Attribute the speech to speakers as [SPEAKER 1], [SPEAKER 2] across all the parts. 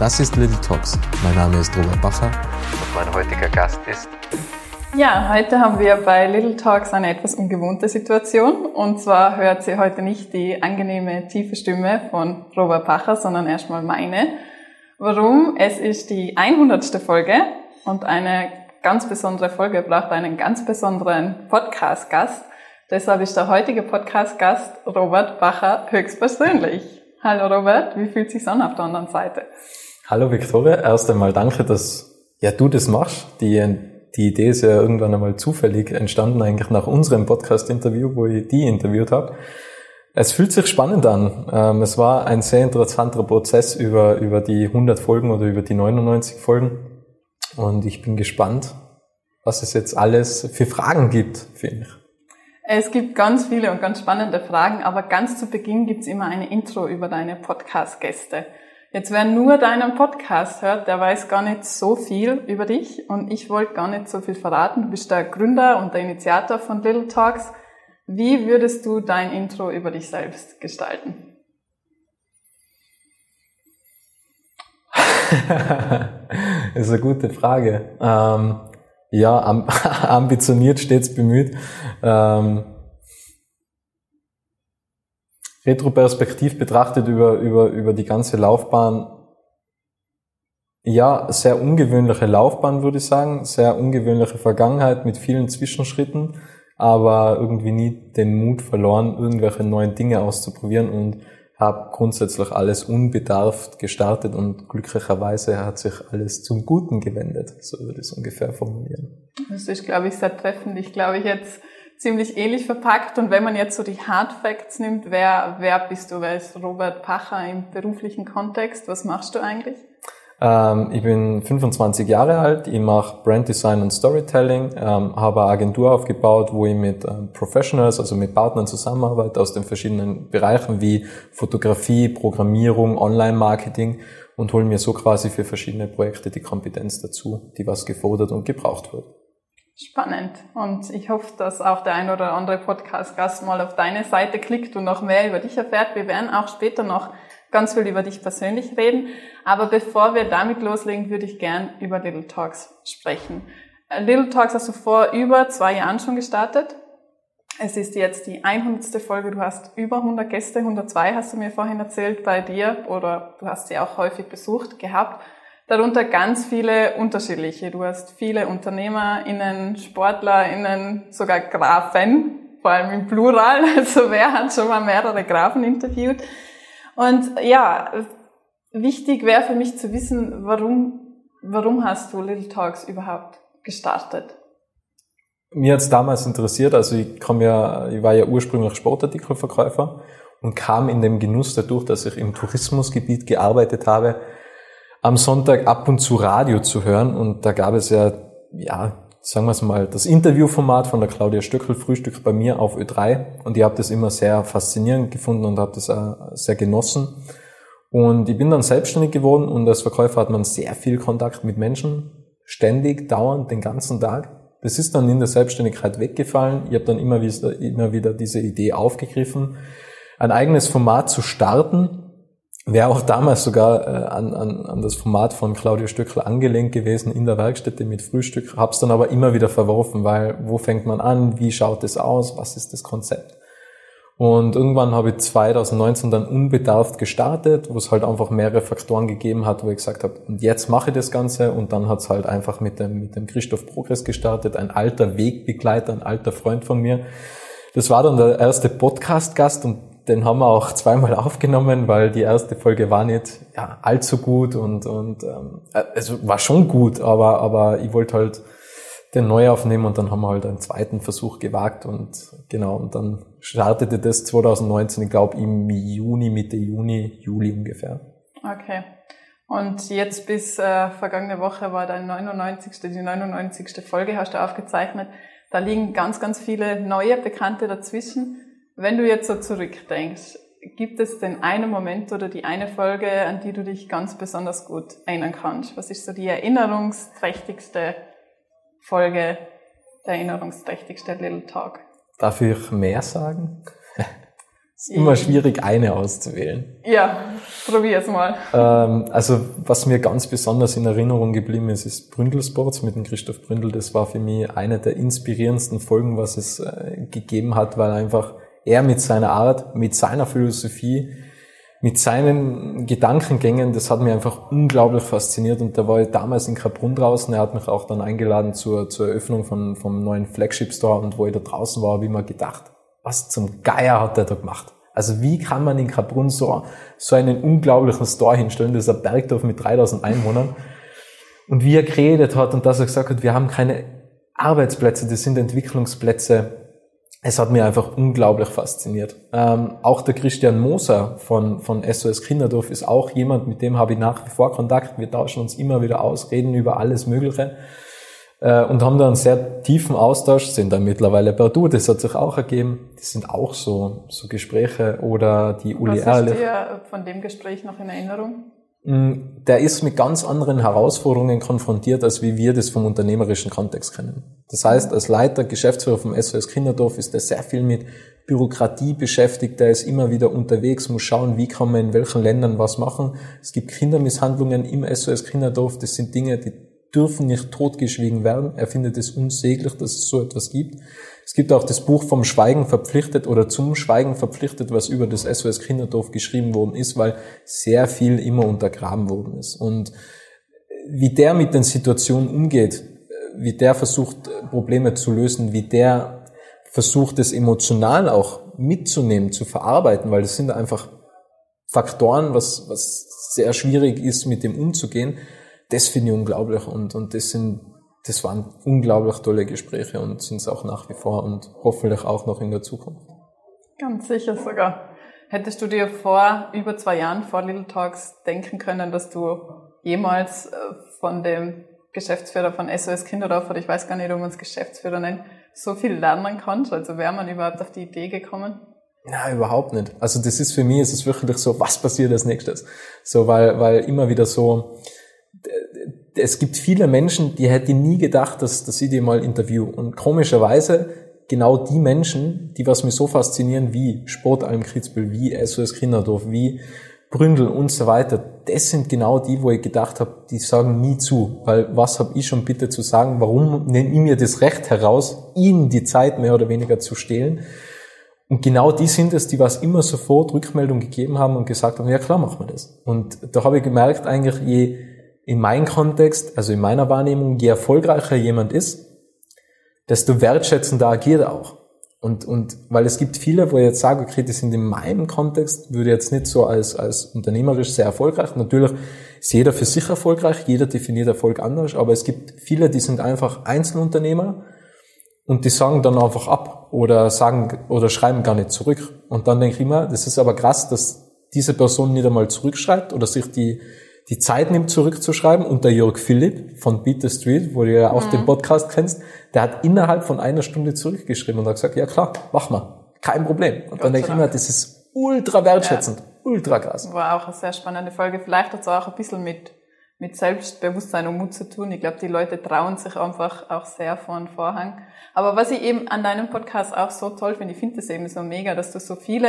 [SPEAKER 1] Das ist Little Talks. Mein Name ist Robert Bacher und mein heutiger Gast ist.
[SPEAKER 2] Ja, heute haben wir bei Little Talks eine etwas ungewohnte Situation. Und zwar hört sie heute nicht die angenehme, tiefe Stimme von Robert Bacher, sondern erstmal meine. Warum? Es ist die 100. Folge und eine ganz besondere Folge braucht einen ganz besonderen Podcast-Gast. Deshalb ist der heutige Podcast-Gast Robert Bacher höchstpersönlich. Hallo Robert, wie fühlt sich an auf der anderen Seite?
[SPEAKER 1] Hallo Victoria, erst einmal danke, dass ja du das machst. Die, die Idee ist ja irgendwann einmal zufällig entstanden, eigentlich nach unserem Podcast-Interview, wo ich die interviewt habe. Es fühlt sich spannend an. Ähm, es war ein sehr interessanter Prozess über, über die 100 Folgen oder über die 99 Folgen. Und ich bin gespannt, was es jetzt alles für Fragen gibt, finde ich.
[SPEAKER 2] Es gibt ganz viele und ganz spannende Fragen, aber ganz zu Beginn gibt es immer eine Intro über deine Podcast-Gäste. Jetzt wer nur deinen Podcast hört, der weiß gar nicht so viel über dich und ich wollte gar nicht so viel verraten. Du bist der Gründer und der Initiator von Little Talks. Wie würdest du dein Intro über dich selbst gestalten?
[SPEAKER 1] das ist eine gute Frage. Ähm, ja, ambitioniert stets bemüht. Ähm, retroperspektiv betrachtet über, über, über die ganze Laufbahn, ja, sehr ungewöhnliche Laufbahn, würde ich sagen, sehr ungewöhnliche Vergangenheit mit vielen Zwischenschritten, aber irgendwie nie den Mut verloren, irgendwelche neuen Dinge auszuprobieren und habe grundsätzlich alles unbedarft gestartet und glücklicherweise hat sich alles zum Guten gewendet, so würde ich es ungefähr formulieren.
[SPEAKER 2] Das ist, glaube ich, sehr treffend. Ich glaube, ich jetzt ziemlich ähnlich verpackt. Und wenn man jetzt so die Hard Facts nimmt, wer, wer bist du? Wer ist Robert Pacher im beruflichen Kontext? Was machst du eigentlich?
[SPEAKER 1] Ähm, ich bin 25 Jahre alt, ich mache Brand Design und Storytelling, ähm, habe eine Agentur aufgebaut, wo ich mit ähm, Professionals, also mit Partnern zusammenarbeite aus den verschiedenen Bereichen wie Fotografie, Programmierung, Online-Marketing und hole mir so quasi für verschiedene Projekte die Kompetenz dazu, die was gefordert und gebraucht wird.
[SPEAKER 2] Spannend. Und ich hoffe, dass auch der ein oder andere Podcast-Gast mal auf deine Seite klickt und noch mehr über dich erfährt. Wir werden auch später noch ganz viel über dich persönlich reden. Aber bevor wir damit loslegen, würde ich gern über Little Talks sprechen. Äh, Little Talks hast du vor über zwei Jahren schon gestartet. Es ist jetzt die 100. Folge. Du hast über 100 Gäste, 102 hast du mir vorhin erzählt bei dir oder du hast sie auch häufig besucht gehabt darunter ganz viele unterschiedliche. Du hast viele UnternehmerInnen, SportlerInnen, sogar Grafen, vor allem im Plural. Also wer hat schon mal mehrere Grafen interviewt? Und ja, wichtig wäre für mich zu wissen, warum, warum hast du Little Talks überhaupt gestartet?
[SPEAKER 1] Mir hat's damals interessiert, also ich komme ja, ich war ja ursprünglich Sportartikelverkäufer und kam in dem Genuss dadurch, dass ich im Tourismusgebiet gearbeitet habe, am Sonntag ab und zu Radio zu hören und da gab es ja, ja, sagen wir es mal, das Interviewformat von der Claudia Stöckel, Frühstück bei mir auf Ö3 und ich habe das immer sehr faszinierend gefunden und habe das auch sehr genossen. Und ich bin dann selbstständig geworden und als Verkäufer hat man sehr viel Kontakt mit Menschen, ständig, dauernd, den ganzen Tag. Das ist dann in der Selbstständigkeit weggefallen. Ich habe dann immer wieder, immer wieder diese Idee aufgegriffen, ein eigenes Format zu starten Wäre auch damals sogar äh, an, an, an das Format von Claudia Stöckl angelehnt gewesen in der Werkstätte mit Frühstück, hab's dann aber immer wieder verworfen, weil wo fängt man an, wie schaut es aus, was ist das Konzept? Und irgendwann habe ich 2019 dann unbedarft gestartet, wo es halt einfach mehrere Faktoren gegeben hat, wo ich gesagt habe, und jetzt mache ich das Ganze. Und dann hat's halt einfach mit dem, mit dem Christoph Progress gestartet, ein alter Wegbegleiter, ein alter Freund von mir. Das war dann der erste Podcast-Gast und den haben wir auch zweimal aufgenommen, weil die erste Folge war nicht ja, allzu gut und, und ähm, äh, es war schon gut, aber, aber ich wollte halt den neu aufnehmen und dann haben wir halt einen zweiten Versuch gewagt und genau, und dann startete das 2019, ich glaube im Juni, Mitte Juni, Juli ungefähr.
[SPEAKER 2] Okay. Und jetzt bis äh, vergangene Woche war dein 99. die 99. Folge, hast du aufgezeichnet. Da liegen ganz, ganz viele neue Bekannte dazwischen. Wenn du jetzt so zurückdenkst, gibt es denn einen Moment oder die eine Folge, an die du dich ganz besonders gut erinnern kannst? Was ist so die erinnerungsträchtigste Folge, der erinnerungsträchtigste Little Talk?
[SPEAKER 1] Darf ich mehr sagen? Es ist immer schwierig, eine auszuwählen.
[SPEAKER 2] Ja, probier's mal.
[SPEAKER 1] Ähm, also, was mir ganz besonders in Erinnerung geblieben ist, ist Bründelsports mit dem Christoph Bründel. Das war für mich eine der inspirierendsten Folgen, was es äh, gegeben hat, weil einfach er mit seiner Art, mit seiner Philosophie, mit seinen Gedankengängen, das hat mich einfach unglaublich fasziniert. Und da war ich damals in Kaprun draußen, er hat mich auch dann eingeladen zur, zur Eröffnung von, vom neuen Flagship Store und wo ich da draußen war, habe ich mir gedacht, was zum Geier hat er da gemacht? Also wie kann man in Kaprun so, so einen unglaublichen Store hinstellen, das ist ein Bergdorf mit 3000 Einwohnern? Und wie er geredet hat und dass er gesagt hat, wir haben keine Arbeitsplätze, das sind Entwicklungsplätze, es hat mir einfach unglaublich fasziniert. Ähm, auch der Christian Moser von, von SOS Kinderdorf ist auch jemand, mit dem habe ich nach wie vor Kontakt. Wir tauschen uns immer wieder aus, reden über alles Mögliche äh, und haben da einen sehr tiefen Austausch, sind dann mittlerweile per Du, das hat sich auch ergeben. Das sind auch so, so Gespräche oder die Uli
[SPEAKER 2] Was
[SPEAKER 1] Ehrlich.
[SPEAKER 2] ist dir von dem Gespräch noch in Erinnerung?
[SPEAKER 1] Mm, der ist mit ganz anderen Herausforderungen konfrontiert, als wie wir das vom unternehmerischen Kontext kennen. Das heißt, als Leiter, Geschäftsführer vom SOS Kinderdorf ist er sehr viel mit Bürokratie beschäftigt, der ist immer wieder unterwegs, muss schauen, wie kann man in welchen Ländern was machen. Es gibt Kindermisshandlungen im SOS Kinderdorf, das sind Dinge, die dürfen nicht totgeschwiegen werden. Er findet es unsäglich, dass es so etwas gibt. Es gibt auch das Buch vom Schweigen verpflichtet oder zum Schweigen verpflichtet, was über das SOS Kinderdorf geschrieben worden ist, weil sehr viel immer untergraben worden ist. Und wie der mit den Situationen umgeht, wie der versucht, Probleme zu lösen, wie der versucht, es emotional auch mitzunehmen, zu verarbeiten, weil das sind einfach Faktoren, was, was sehr schwierig ist, mit dem umzugehen. Das finde ich unglaublich und, und das sind das waren unglaublich tolle Gespräche und sind es auch nach wie vor und hoffentlich auch noch in der Zukunft.
[SPEAKER 2] Ganz sicher sogar. Hättest du dir vor über zwei Jahren vor Little Talks denken können, dass du jemals äh, von dem Geschäftsführer von SOS Kinderdorf, oder ich weiß gar nicht, ob man es Geschäftsführer nennt, so viel lernen kannst? Also wäre man überhaupt auf die Idee gekommen?
[SPEAKER 1] Na, überhaupt nicht. Also das ist für mich, ist es wirklich so, was passiert als nächstes? So, weil, weil immer wieder so, es gibt viele Menschen, die hätte nie gedacht, dass, dass ich die mal interview. Und komischerweise genau die Menschen, die was mir so faszinieren wie Sportalm Kitzbühel, wie SOS Kinderdorf, wie Bründel und so weiter, das sind genau die, wo ich gedacht habe, die sagen nie zu. Weil was habe ich schon bitte zu sagen? Warum nenne ich mir das Recht heraus, ihnen die Zeit mehr oder weniger zu stehlen? Und genau die sind es, die was immer sofort Rückmeldung gegeben haben und gesagt haben, ja klar, machen wir das. Und da habe ich gemerkt, eigentlich je in meinem Kontext, also in meiner Wahrnehmung, je erfolgreicher jemand ist, desto wertschätzender agiert er auch. Und, und weil es gibt viele, wo ich jetzt sage, okay, die sind in meinem Kontext, würde jetzt nicht so als, als unternehmerisch sehr erfolgreich. Natürlich ist jeder für sich erfolgreich, jeder definiert Erfolg anders, aber es gibt viele, die sind einfach Einzelunternehmer und die sagen dann einfach ab oder sagen oder schreiben gar nicht zurück. Und dann denke ich immer, das ist aber krass, dass diese Person nicht einmal zurückschreibt oder sich die die Zeit nimmt, zurückzuschreiben. Und der Jörg Philipp von Beat the Street, wo du ja auch mhm. den Podcast kennst, der hat innerhalb von einer Stunde zurückgeschrieben und hat gesagt, ja klar, mach mal. Kein Problem. Und Gott dann denke ich immer, das ist ultra wertschätzend, ja. ultra krass.
[SPEAKER 2] War auch eine sehr spannende Folge. Vielleicht hat es auch ein bisschen mit, mit Selbstbewusstsein und Mut zu tun. Ich glaube, die Leute trauen sich einfach auch sehr vor den Vorhang. Aber was ich eben an deinem Podcast auch so toll finde, ich finde das eben so mega, dass du so viele,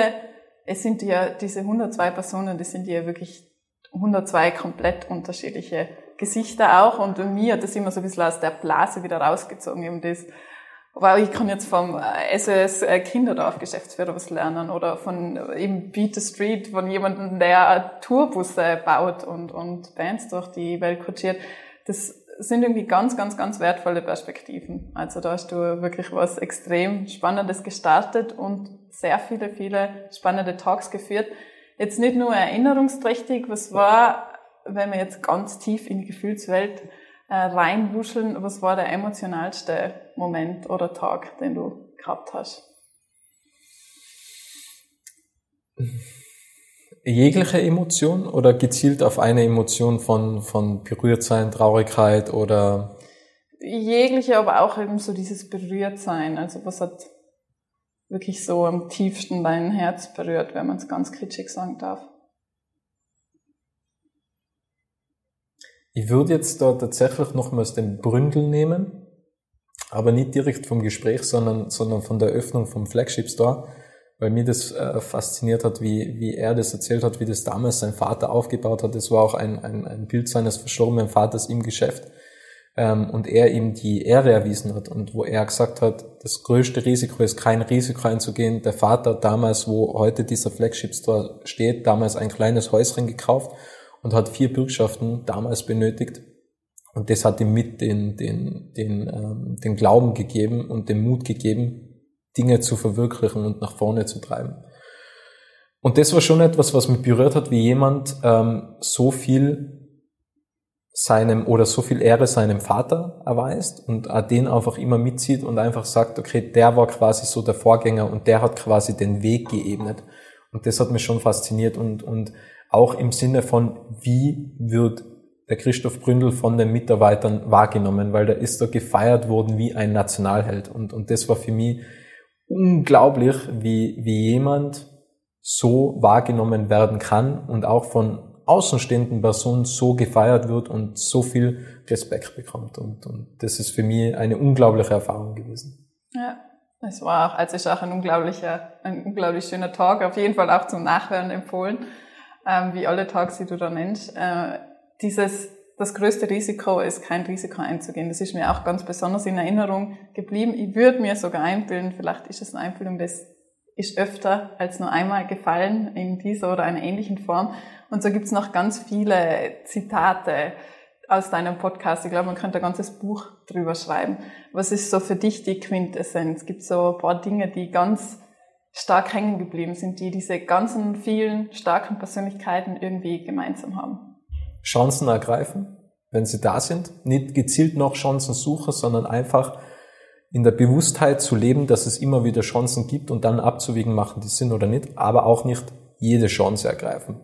[SPEAKER 2] es sind ja diese 102 Personen, die sind ja wirklich 102 komplett unterschiedliche Gesichter auch und mir hat das immer so ein bisschen aus der Blase wieder rausgezogen, eben das, weil ich kann jetzt vom SOS äh, Kinderdorf Geschäftsführer was lernen oder von äh, eben Beat the Street, von jemandem, der Tourbusse baut und, und Bands durch die Welt kutschiert. Das sind irgendwie ganz, ganz, ganz wertvolle Perspektiven. Also da hast du wirklich was extrem Spannendes gestartet und sehr viele, viele spannende Talks geführt jetzt nicht nur erinnerungsträchtig, was war, wenn wir jetzt ganz tief in die Gefühlswelt äh, reinwuscheln, was war der emotionalste Moment oder Tag, den du gehabt hast?
[SPEAKER 1] jegliche Emotion oder gezielt auf eine Emotion von, von Berührtsein, Traurigkeit oder?
[SPEAKER 2] Jegliche, aber auch eben so dieses Berührtsein. Also was hat wirklich so am tiefsten dein Herz berührt, wenn man es ganz kitschig sagen darf?
[SPEAKER 1] Ich würde jetzt da tatsächlich nochmals den Bründel nehmen, aber nicht direkt vom Gespräch, sondern, sondern von der Öffnung vom Flagship Store, weil mir das äh, fasziniert hat, wie, wie er das erzählt hat, wie das damals sein Vater aufgebaut hat. Es war auch ein, ein, ein Bild seines verstorbenen Vaters im Geschäft ähm, und er ihm die Ehre erwiesen hat und wo er gesagt hat, das größte Risiko ist kein Risiko einzugehen. Der Vater damals, wo heute dieser Flagship Store steht, damals ein kleines Häuschen gekauft und hat vier Bürgschaften damals benötigt. Und das hat ihm mit den, den, den, ähm, den Glauben gegeben und den Mut gegeben, Dinge zu verwirklichen und nach vorne zu treiben. Und das war schon etwas, was mich berührt hat, wie jemand ähm, so viel seinem oder so viel Ehre seinem Vater erweist und den einfach immer mitzieht und einfach sagt, okay, der war quasi so der Vorgänger und der hat quasi den Weg geebnet. Und das hat mich schon fasziniert und, und auch im Sinne von, wie wird der Christoph Bründel von den Mitarbeitern wahrgenommen, weil der ist da gefeiert worden wie ein Nationalheld. Und, und das war für mich unglaublich, wie, wie jemand so wahrgenommen werden kann und auch von außenstehenden Personen so gefeiert wird und so viel Respekt bekommt. Und, und das ist für mich eine unglaubliche Erfahrung gewesen.
[SPEAKER 2] Ja, es war auch, es ist auch ein unglaublicher, ein unglaublich schöner Tag, auf jeden Fall auch zum Nachhören empfohlen ähm, wie alle Tags, die du da nennst. Äh, dieses, das größte Risiko ist, kein Risiko einzugehen. Das ist mir auch ganz besonders in Erinnerung geblieben. Ich würde mir sogar einbilden, vielleicht ist es eine Einbildung, das ist öfter als nur einmal gefallen in dieser oder einer ähnlichen Form. Und so gibt's noch ganz viele Zitate aus deinem Podcast. Ich glaube, man könnte ein ganzes Buch drüber schreiben. Was ist so für dich die Quintessenz? Gibt so ein paar Dinge, die ganz stark hängen geblieben sind, die diese ganzen vielen starken Persönlichkeiten irgendwie gemeinsam haben.
[SPEAKER 1] Chancen ergreifen, wenn sie da sind. Nicht gezielt noch Chancen suchen, sondern einfach in der Bewusstheit zu leben, dass es immer wieder Chancen gibt und dann abzuwägen, machen die Sinn oder nicht, aber auch nicht jede Chance ergreifen.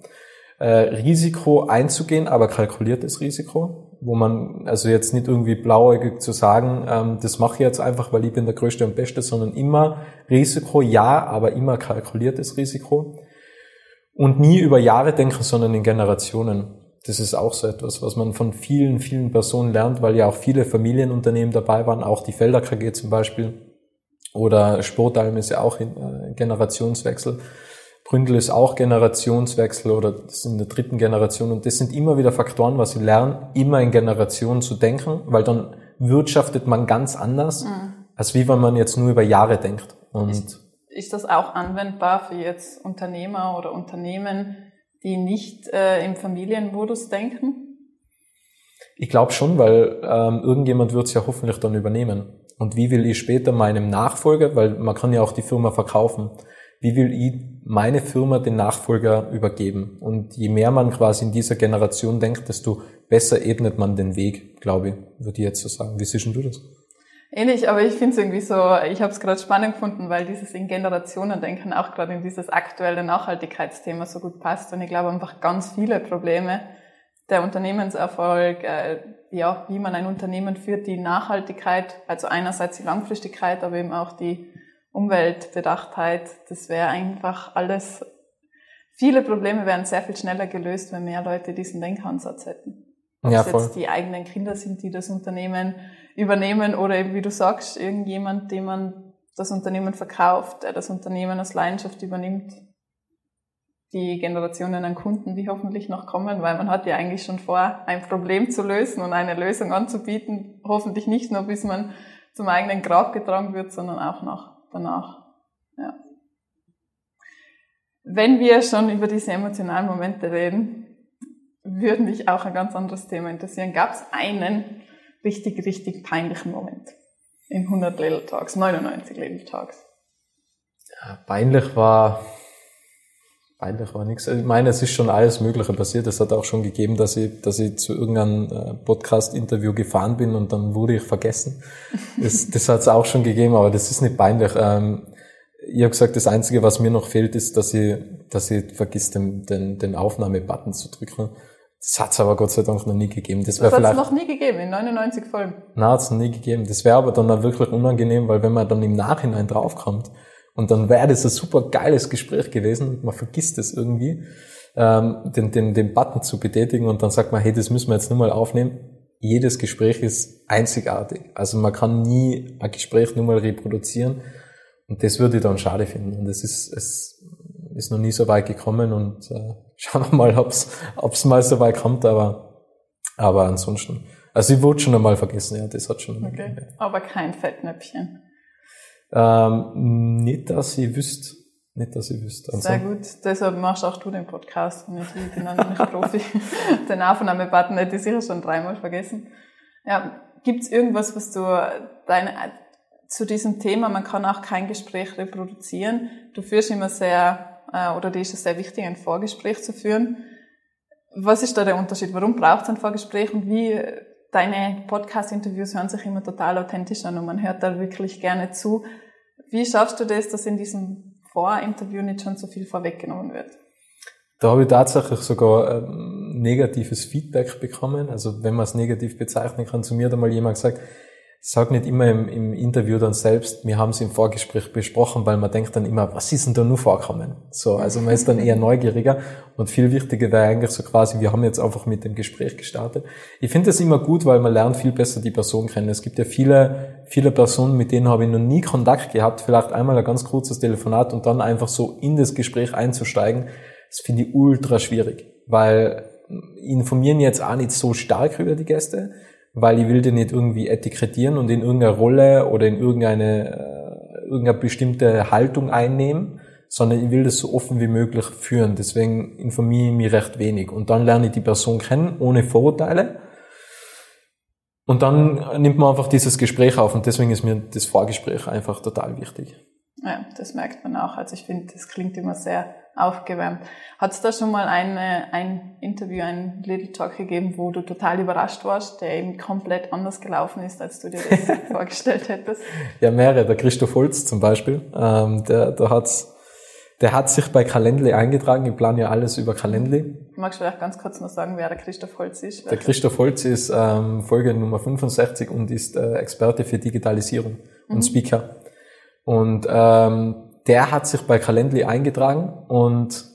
[SPEAKER 1] Äh, Risiko einzugehen, aber kalkuliertes Risiko wo man also jetzt nicht irgendwie blauäugig zu sagen, ähm, das mache ich jetzt einfach, weil ich bin der Größte und Beste, sondern immer Risiko, ja, aber immer kalkuliertes Risiko. Und nie über Jahre denken, sondern in Generationen. Das ist auch so etwas, was man von vielen, vielen Personen lernt, weil ja auch viele Familienunternehmen dabei waren, auch die Felder KG zum Beispiel. Oder Sportalm ist ja auch äh, Generationswechsel. Bründel ist auch Generationswechsel oder das in der dritten Generation und das sind immer wieder Faktoren, was sie lernen, immer in Generationen zu denken, weil dann wirtschaftet man ganz anders, mhm. als wie wenn man jetzt nur über Jahre denkt.
[SPEAKER 2] Und ist, ist das auch anwendbar für jetzt Unternehmer oder Unternehmen, die nicht äh, im Familienmodus denken?
[SPEAKER 1] Ich glaube schon, weil ähm, irgendjemand wird es ja hoffentlich dann übernehmen. Und wie will ich später meinem Nachfolger, weil man kann ja auch die Firma verkaufen, wie will ich meine Firma den Nachfolger übergeben? Und je mehr man quasi in dieser Generation denkt, desto besser ebnet man den Weg, glaube ich, würde ich jetzt so sagen. Wie siehst du das?
[SPEAKER 2] Ähnlich, aber ich finde es irgendwie so, ich habe es gerade spannend gefunden, weil dieses in Generationen denken auch gerade in dieses aktuelle Nachhaltigkeitsthema so gut passt. Und ich glaube einfach ganz viele Probleme, der Unternehmenserfolg, äh, ja, wie man ein Unternehmen führt, die Nachhaltigkeit, also einerseits die Langfristigkeit, aber eben auch die Umweltbedachtheit, das wäre einfach alles, viele Probleme wären sehr viel schneller gelöst, wenn mehr Leute diesen Denkansatz hätten. Ob ja, es jetzt die eigenen Kinder sind, die das Unternehmen übernehmen oder eben, wie du sagst, irgendjemand, dem man das Unternehmen verkauft, der das Unternehmen aus Leidenschaft übernimmt. Die Generationen an Kunden, die hoffentlich noch kommen, weil man hat ja eigentlich schon vor, ein Problem zu lösen und eine Lösung anzubieten. Hoffentlich nicht nur, bis man zum eigenen Grab getragen wird, sondern auch noch danach. Ja. Wenn wir schon über diese emotionalen Momente reden, würde mich auch ein ganz anderes Thema interessieren. Gab es einen richtig, richtig peinlichen Moment in 100 Little Talks, 99 Little Talks?
[SPEAKER 1] Ja, peinlich war Peinlich war nichts. Ich meine, es ist schon alles Mögliche passiert. Es hat auch schon gegeben, dass ich, dass ich zu irgendeinem äh, Podcast-Interview gefahren bin und dann wurde ich vergessen. Das, das hat es auch schon gegeben, aber das ist nicht peinlich. Ähm, ich habe gesagt, das Einzige, was mir noch fehlt, ist, dass ich, dass ich vergiss, den, den, den Aufnahmebutton zu drücken. Das hat's aber Gott sei Dank noch nie gegeben. Das,
[SPEAKER 2] Das hat es noch nie gegeben, in 99 Folgen.
[SPEAKER 1] Nein, hat's noch nie gegeben. Das wäre aber dann auch wirklich unangenehm, weil wenn man dann im Nachhinein draufkommt und dann wäre das ein super geiles Gespräch gewesen und man vergisst es irgendwie, ähm, den, den, den Button zu betätigen und dann sagt man, hey, das müssen wir jetzt nur mal aufnehmen. Jedes Gespräch ist einzigartig. Also man kann nie ein Gespräch nur mal reproduzieren und das würde ich dann schade finden. Und es ist, es ist noch nie so weit gekommen und äh, schauen wir mal, ob's ob's mal so weit kommt, aber, aber ansonsten. Also ich wurde schon einmal vergessen, ja, das hat schon.
[SPEAKER 2] Okay. Aber kein Fettnäpfchen.
[SPEAKER 1] Ähm, nicht, dass ich wüsste. Nicht, dass ich wüsste. Also,
[SPEAKER 2] Sehr gut. Deshalb machst auch du den Podcast und. Ich bin dann nicht Profi. den Aufnahmebutton hätte ich sicher schon dreimal vergessen. Ja, gibt's irgendwas, was du deine, zu diesem Thema, man kann auch kein Gespräch reproduzieren. Du führst immer sehr, äh, oder dir ist es sehr wichtig, ein Vorgespräch zu führen. Was ist da der Unterschied? Warum braucht es ein Vorgespräch und wie deine Podcast-Interviews hören sich immer total authentisch an und man hört da wirklich gerne zu. Wie schaffst du das, dass in diesem Vorinterview nicht schon so viel vorweggenommen wird?
[SPEAKER 1] Da habe ich tatsächlich sogar ähm, negatives Feedback bekommen. Also wenn man es negativ bezeichnen kann, zu mir hat einmal jemand gesagt, sag nicht immer im, im Interview dann selbst, wir haben es im Vorgespräch besprochen, weil man denkt dann immer, was ist denn da nur vorkommen? So, also man ist dann eher neugieriger und viel wichtiger wäre eigentlich so quasi, wir haben jetzt einfach mit dem Gespräch gestartet. Ich finde das immer gut, weil man lernt viel besser die Person kennen. Es gibt ja viele, viele Personen, mit denen habe ich noch nie Kontakt gehabt, vielleicht einmal ein ganz kurzes Telefonat und dann einfach so in das Gespräch einzusteigen. Das finde ich ultra schwierig, weil informieren jetzt auch nicht so stark über die Gäste, weil ich will die nicht irgendwie etikettieren und in irgendeine Rolle oder in irgendeine, äh, irgendeine bestimmte Haltung einnehmen, sondern ich will das so offen wie möglich führen. Deswegen informiere ich mich recht wenig. Und dann lerne ich die Person kennen, ohne Vorurteile. Und dann nimmt man einfach dieses Gespräch auf und deswegen ist mir das Vorgespräch einfach total wichtig.
[SPEAKER 2] Ja, das merkt man auch. Also ich finde, das klingt immer sehr aufgewärmt. Hat es da schon mal eine, ein Interview, ein Little Talk gegeben, wo du total überrascht warst, der eben komplett anders gelaufen ist, als du dir das vorgestellt hättest?
[SPEAKER 1] Ja, mehrere. Der Christoph Holz zum Beispiel, ähm, der, der hat's, der hat sich bei Calendly eingetragen. Ich plane ja alles über Calendly.
[SPEAKER 2] Magst du vielleicht ganz kurz noch sagen, wer der Christoph Holz ist?
[SPEAKER 1] Der Christoph Holz ist ähm, Folge Nummer 65 und ist äh, Experte für Digitalisierung und Speaker. Und ähm, der hat sich bei Calendly eingetragen und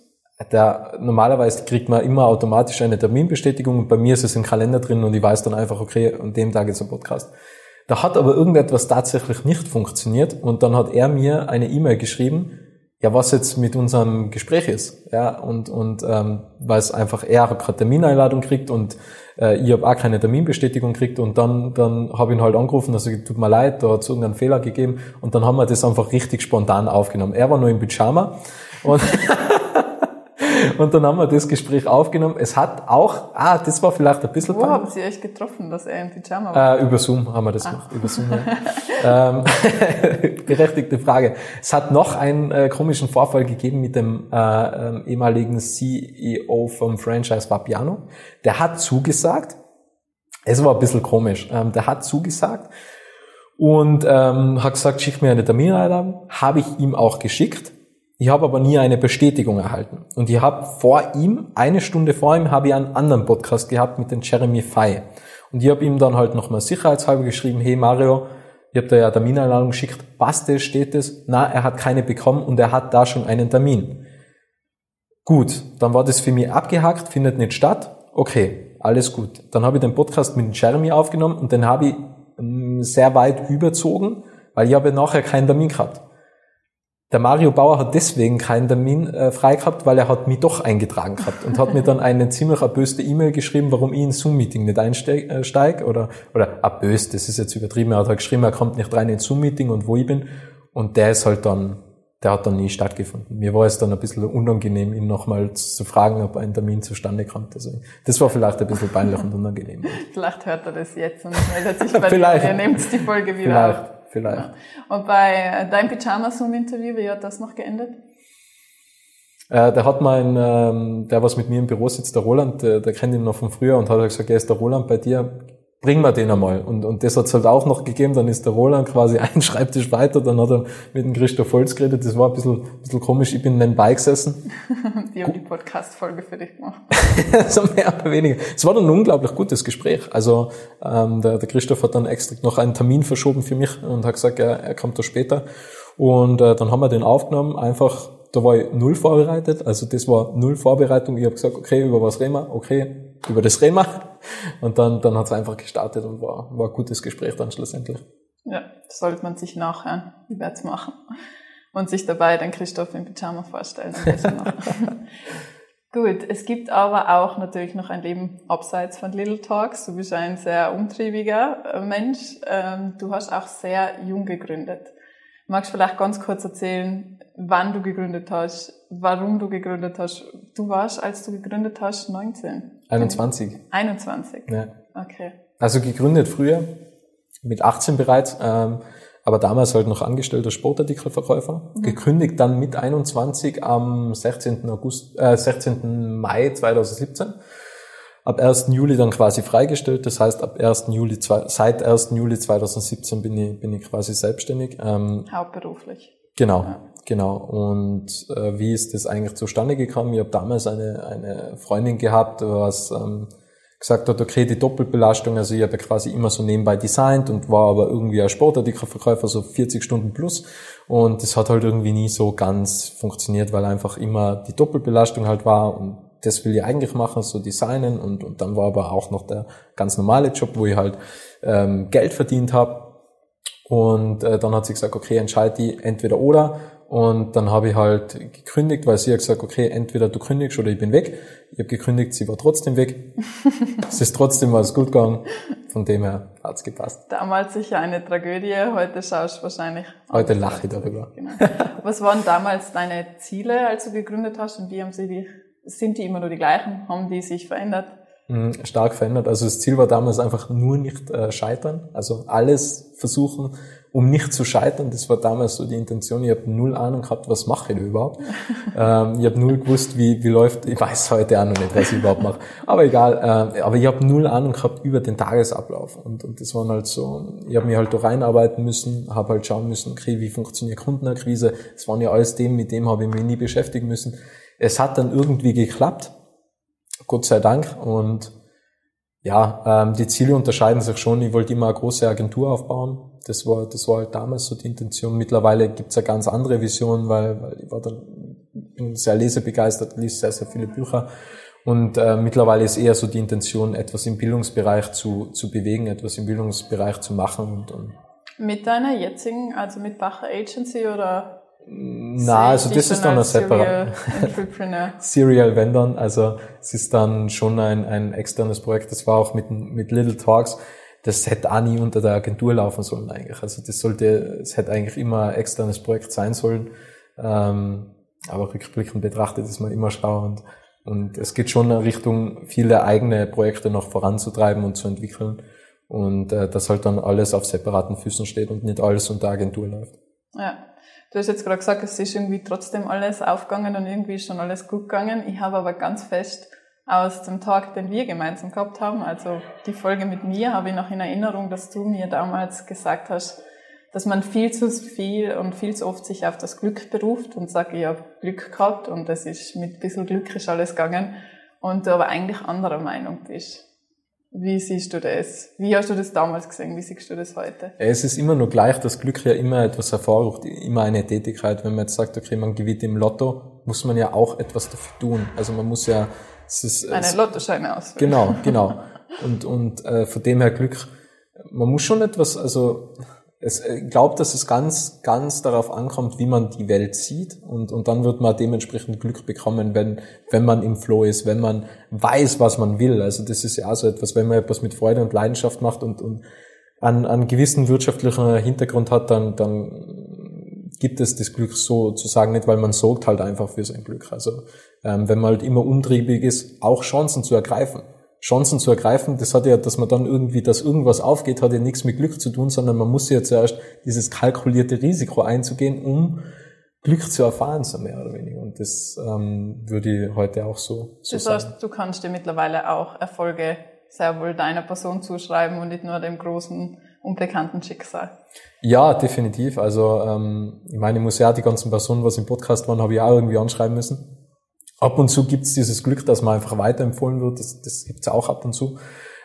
[SPEAKER 1] der, normalerweise kriegt man immer automatisch eine Terminbestätigung und bei mir ist es im Kalender drin und ich weiß dann einfach, okay, an dem Tag ist ein Podcast. Da hat aber irgendetwas tatsächlich nicht funktioniert und dann hat er mir eine E-Mail geschrieben, ja, was jetzt mit unserem Gespräch ist. Ja, und, und ähm, weil es einfach, er hat gerade Termineinladung kriegt und äh, ich habe auch keine Terminbestätigung gekriegt und dann, dann habe ich ihn halt angerufen, also tut mir leid, da hat es irgendeinen Fehler gegeben und dann haben wir das einfach richtig spontan aufgenommen. Er war nur im Pyjama und Und dann haben wir das Gespräch aufgenommen. Es hat auch, ah, das war vielleicht ein bisschen
[SPEAKER 2] Wo haben Sie euch getroffen, dass er im Pyjama war?
[SPEAKER 1] Äh, über Zoom haben wir das gemacht. Über Zoom, ja. ähm, berechtigte Frage. Es hat noch einen äh, komischen Vorfall gegeben mit dem äh, ähm, ehemaligen CEO vom Franchise Vapiano. Der hat zugesagt. Es war ein bisschen komisch. Ähm, der hat zugesagt und ähm, hat gesagt, schick mir eine Termineinladung. Habe ich ihm auch geschickt. Ich habe aber nie eine Bestätigung erhalten. Und ich habe vor ihm, eine Stunde vor ihm, habe ich einen anderen Podcast gehabt mit dem Jeremy Fay. Und ich habe ihm dann halt nochmal sicherheitshalber geschrieben, hey Mario, ich habe da ja eine Termineinladung geschickt, passt das, steht das? Na, er hat keine bekommen und er hat da schon einen Termin. Gut, dann war das für mich abgehakt, findet nicht statt. Okay, alles gut. Dann habe ich den Podcast mit dem Jeremy aufgenommen und den habe ich ähm, sehr weit überzogen, weil ich habe nachher keinen Termin gehabt. Der Mario Bauer hat deswegen keinen Termin äh, frei gehabt, weil er hat mich doch eingetragen gehabt und hat mir dann eine ziemlich erböste E-Mail geschrieben, warum ich in Zoom-Meeting nicht einsteige oder oder erböst, das ist jetzt übertrieben, er hat halt geschrieben, er kommt nicht rein ins Zoom-Meeting und wo ich bin und der ist halt dann, der hat dann nie stattgefunden. Mir war es dann ein bisschen unangenehm, ihn nochmal zu fragen, ob ein Termin zustande kommt. Also das war vielleicht ein bisschen peinlich und unangenehm.
[SPEAKER 2] Vielleicht hört er das jetzt und meldet sich bei dir. Er nimmt die Folge wieder
[SPEAKER 1] Vielleicht,
[SPEAKER 2] auf.
[SPEAKER 1] Vielleicht.
[SPEAKER 2] Ja. Und bei äh, deinem Pyjama-Zoom-Interview, wie hat das noch geendet?
[SPEAKER 1] Äh, der hat mein, ähm, der was mit mir im Büro sitzt, der Roland, der, der kennt ihn noch von früher und hat halt gesagt, er ist der Roland bei dir, bring mal den einmal. Und, und das hat's halt auch noch gegeben. Dann ist der Roland quasi einen Schreibtisch weiter, dann hat er mit dem Christoph Holz geredet. Das war ein bisschen, ein bisschen komisch. Ich bin nebenbei gesessen.
[SPEAKER 2] Die haben die Podcast-Folge für dich gemacht.
[SPEAKER 1] so mehr oder weniger. Es war dann ein unglaublich gutes Gespräch. Also ähm, der, der Christoph hat dann extra noch einen Termin verschoben für mich und hat gesagt, er, er kommt da später. Und äh, dann haben wir den aufgenommen, einfach da war ich null vorbereitet, also das war null Vorbereitung. Ich habe gesagt, okay, über was reden wir? Okay, über das reden wir. Und dann, dann hat es einfach gestartet und war, war ein gutes Gespräch dann schlussendlich.
[SPEAKER 2] Ja, das sollte man sich nachhören. Ich werde es machen. Und sich dabei den Christoph im Pyjama vorstellen. Gut, es gibt aber auch natürlich noch ein Leben abseits von Little Talks. Du bist ein sehr umtriebiger äh, Mensch. Ähm, du hast auch sehr jung gegründet. Magst du vielleicht ganz kurz erzählen, wann du gegründet hast, warum du gegründet hast? Du warst, als du gegründet hast, 19?
[SPEAKER 1] 21.
[SPEAKER 2] 21?
[SPEAKER 1] Ja.
[SPEAKER 2] Okay.
[SPEAKER 1] Also gegründet früher, mit 18 bereits, ähm, aber damals halt noch angestellter Sportartikelverkäufer. Mhm. Gekündigt dann mit 21 am 16. August, äh, 16. Mai 2017 ab 1. Juli dann quasi freigestellt. Das heißt, ab 1. Juli, seit 1. Juli 2017 bin ich, bin ich quasi selbstständig.
[SPEAKER 2] Ähm, Hauptberuflich.
[SPEAKER 1] Genau, ja. Genau. Und äh, wie ist das eigentlich zustande gekommen? Ich habe damals eine, eine Freundin gehabt, was ähm, gesagt hat, okay, die Doppelbelastung, also ich habe quasi immer so nebenbei designt und war aber irgendwie ein Sportartikelverkäufer, so 40 Stunden plus. Und das hat halt irgendwie nie so ganz funktioniert, weil einfach immer die Doppelbelastung halt war und das will ich eigentlich machen, so designen und, und dann war aber auch noch der ganz normale Job, wo ich halt ähm, Geld verdient habe. Und äh, dann hat sie gesagt, okay, entscheide die entweder oder. Und dann habe ich halt gekündigt, weil sie hat gesagt, okay, entweder du kündigst oder ich bin weg. Ich habe gekündigt, sie war trotzdem weg. es ist trotzdem alles gut gegangen. Von dem her hat's gepasst.
[SPEAKER 2] Damals sicher eine Tragödie, heute schaust du wahrscheinlich.
[SPEAKER 1] Heute lache ich darüber.
[SPEAKER 2] Genau. Was waren damals deine Ziele, als du gegründet hast und wie haben sie dich sind die immer nur die gleichen? Haben die sich verändert?
[SPEAKER 1] Mhm, stark verändert. Also das Ziel war damals einfach nur nicht äh, scheitern. Also alles versuchen, um nicht zu scheitern. Das war damals so die Intention. Ich habe null Ahnung gehabt, was mache ich da überhaupt. ähm, ich habe null gewusst, wie, wie läuft, ich weiß heute auch noch nicht, was ich überhaupt mache. Aber egal, äh, aber ich habe null Ahnung gehabt über den Tagesablauf. Und, und das waren halt so, ich habe mich halt da reinarbeiten müssen, habe halt schauen müssen, okay, wie funktioniert Kundenakquise. Das waren ja alles Themen, mit dem habe ich mich nie beschäftigen müssen es hat dann irgendwie geklappt, Gott sei Dank. Und ja, ähm, die Ziele unterscheiden sich schon. Ich wollte immer eine große Agentur aufbauen. Das war, das war halt damals so die Intention. Mittlerweile gibt's eine ganz andere Vision, weil, weil ich war dann bin sehr lesebegeistert, liest sehr, sehr viele Bücher. Und äh, mittlerweile ist eher so die Intention, etwas im Bildungsbereich zu, zu bewegen, etwas im Bildungsbereich zu machen. Und, und
[SPEAKER 2] mit deiner jetzigen, also mit Bacher Agency oder
[SPEAKER 1] na, also das ist dann ein separat. Serial, Serial Vendor. Also es ist dann schon ein, ein externes Projekt. Das war auch mit, mit Little Talks. Das hätte auch nie unter der Agentur laufen sollen eigentlich. Also das sollte, es hätte eigentlich immer ein externes Projekt sein sollen. Ähm, aber rückblickend betrachtet ist man immer schlauer und, und es geht schon in Richtung, viele eigene Projekte noch voranzutreiben und zu entwickeln. Und äh, dass halt dann alles auf separaten Füßen steht und nicht alles unter Agentur läuft.
[SPEAKER 2] Ja. Du hast jetzt gerade gesagt, es ist irgendwie trotzdem alles aufgegangen und irgendwie ist schon alles gut gegangen. Ich habe aber ganz fest aus dem Tag, den wir gemeinsam gehabt haben, also die Folge mit mir, habe ich noch in Erinnerung, dass du mir damals gesagt hast, dass man viel zu viel und viel zu oft sich auf das Glück beruft und sagt, ich habe Glück gehabt und es ist mit ein bisschen Glück ist alles gegangen und du aber eigentlich anderer Meinung bist. Wie siehst du das? Wie hast du das damals gesehen? Wie siehst du das heute?
[SPEAKER 1] Es ist immer nur gleich, dass Glück ja immer etwas hervorruft, immer eine Tätigkeit. Wenn man jetzt sagt, okay, man gewinnt im Lotto, muss man ja auch etwas dafür tun. Also man muss ja,
[SPEAKER 2] es ist, eine es, Lottoscheine aus.
[SPEAKER 1] Genau, genau. Und, und äh, von dem her Glück, man muss schon etwas, also es äh, glaubt, dass es ganz, ganz darauf ankommt, wie man die Welt sieht und, und dann wird man dementsprechend Glück bekommen, wenn, wenn man im Flow ist, wenn man weiß, was man will. Also das ist ja auch so etwas, wenn man etwas mit Freude und Leidenschaft macht und, und an, an gewissen wirtschaftlichen Hintergrund hat, dann, dann gibt es das Glück sozusagen nicht, weil man sorgt halt einfach für sein Glück. Also ähm, wenn man halt immer umtriebig ist, auch Chancen zu ergreifen. Chancen zu ergreifen, das hat ja, dass man dann irgendwie, dass irgendwas aufgeht, hat ja nichts mit Glück zu tun, sondern man muss ja zuerst dieses kalkulierte Risiko einzugehen, um Glück zu erfahren, so mehr oder weniger. Und das ähm, würde ich heute auch so, so
[SPEAKER 2] Das heißt, sagen. du kannst dir mittlerweile auch Erfolge sehr wohl deiner Person zuschreiben und nicht nur dem großen, unbekannten Schicksal.
[SPEAKER 1] Ja, definitiv. Also ähm, ich meine, ich muss ja die ganzen Personen, was im Podcast waren, habe ich auch irgendwie anschreiben müssen. Ab und zu gibt's dieses Glück, dass man einfach weiterempfohlen wird. Das, das gibt's auch ab und zu.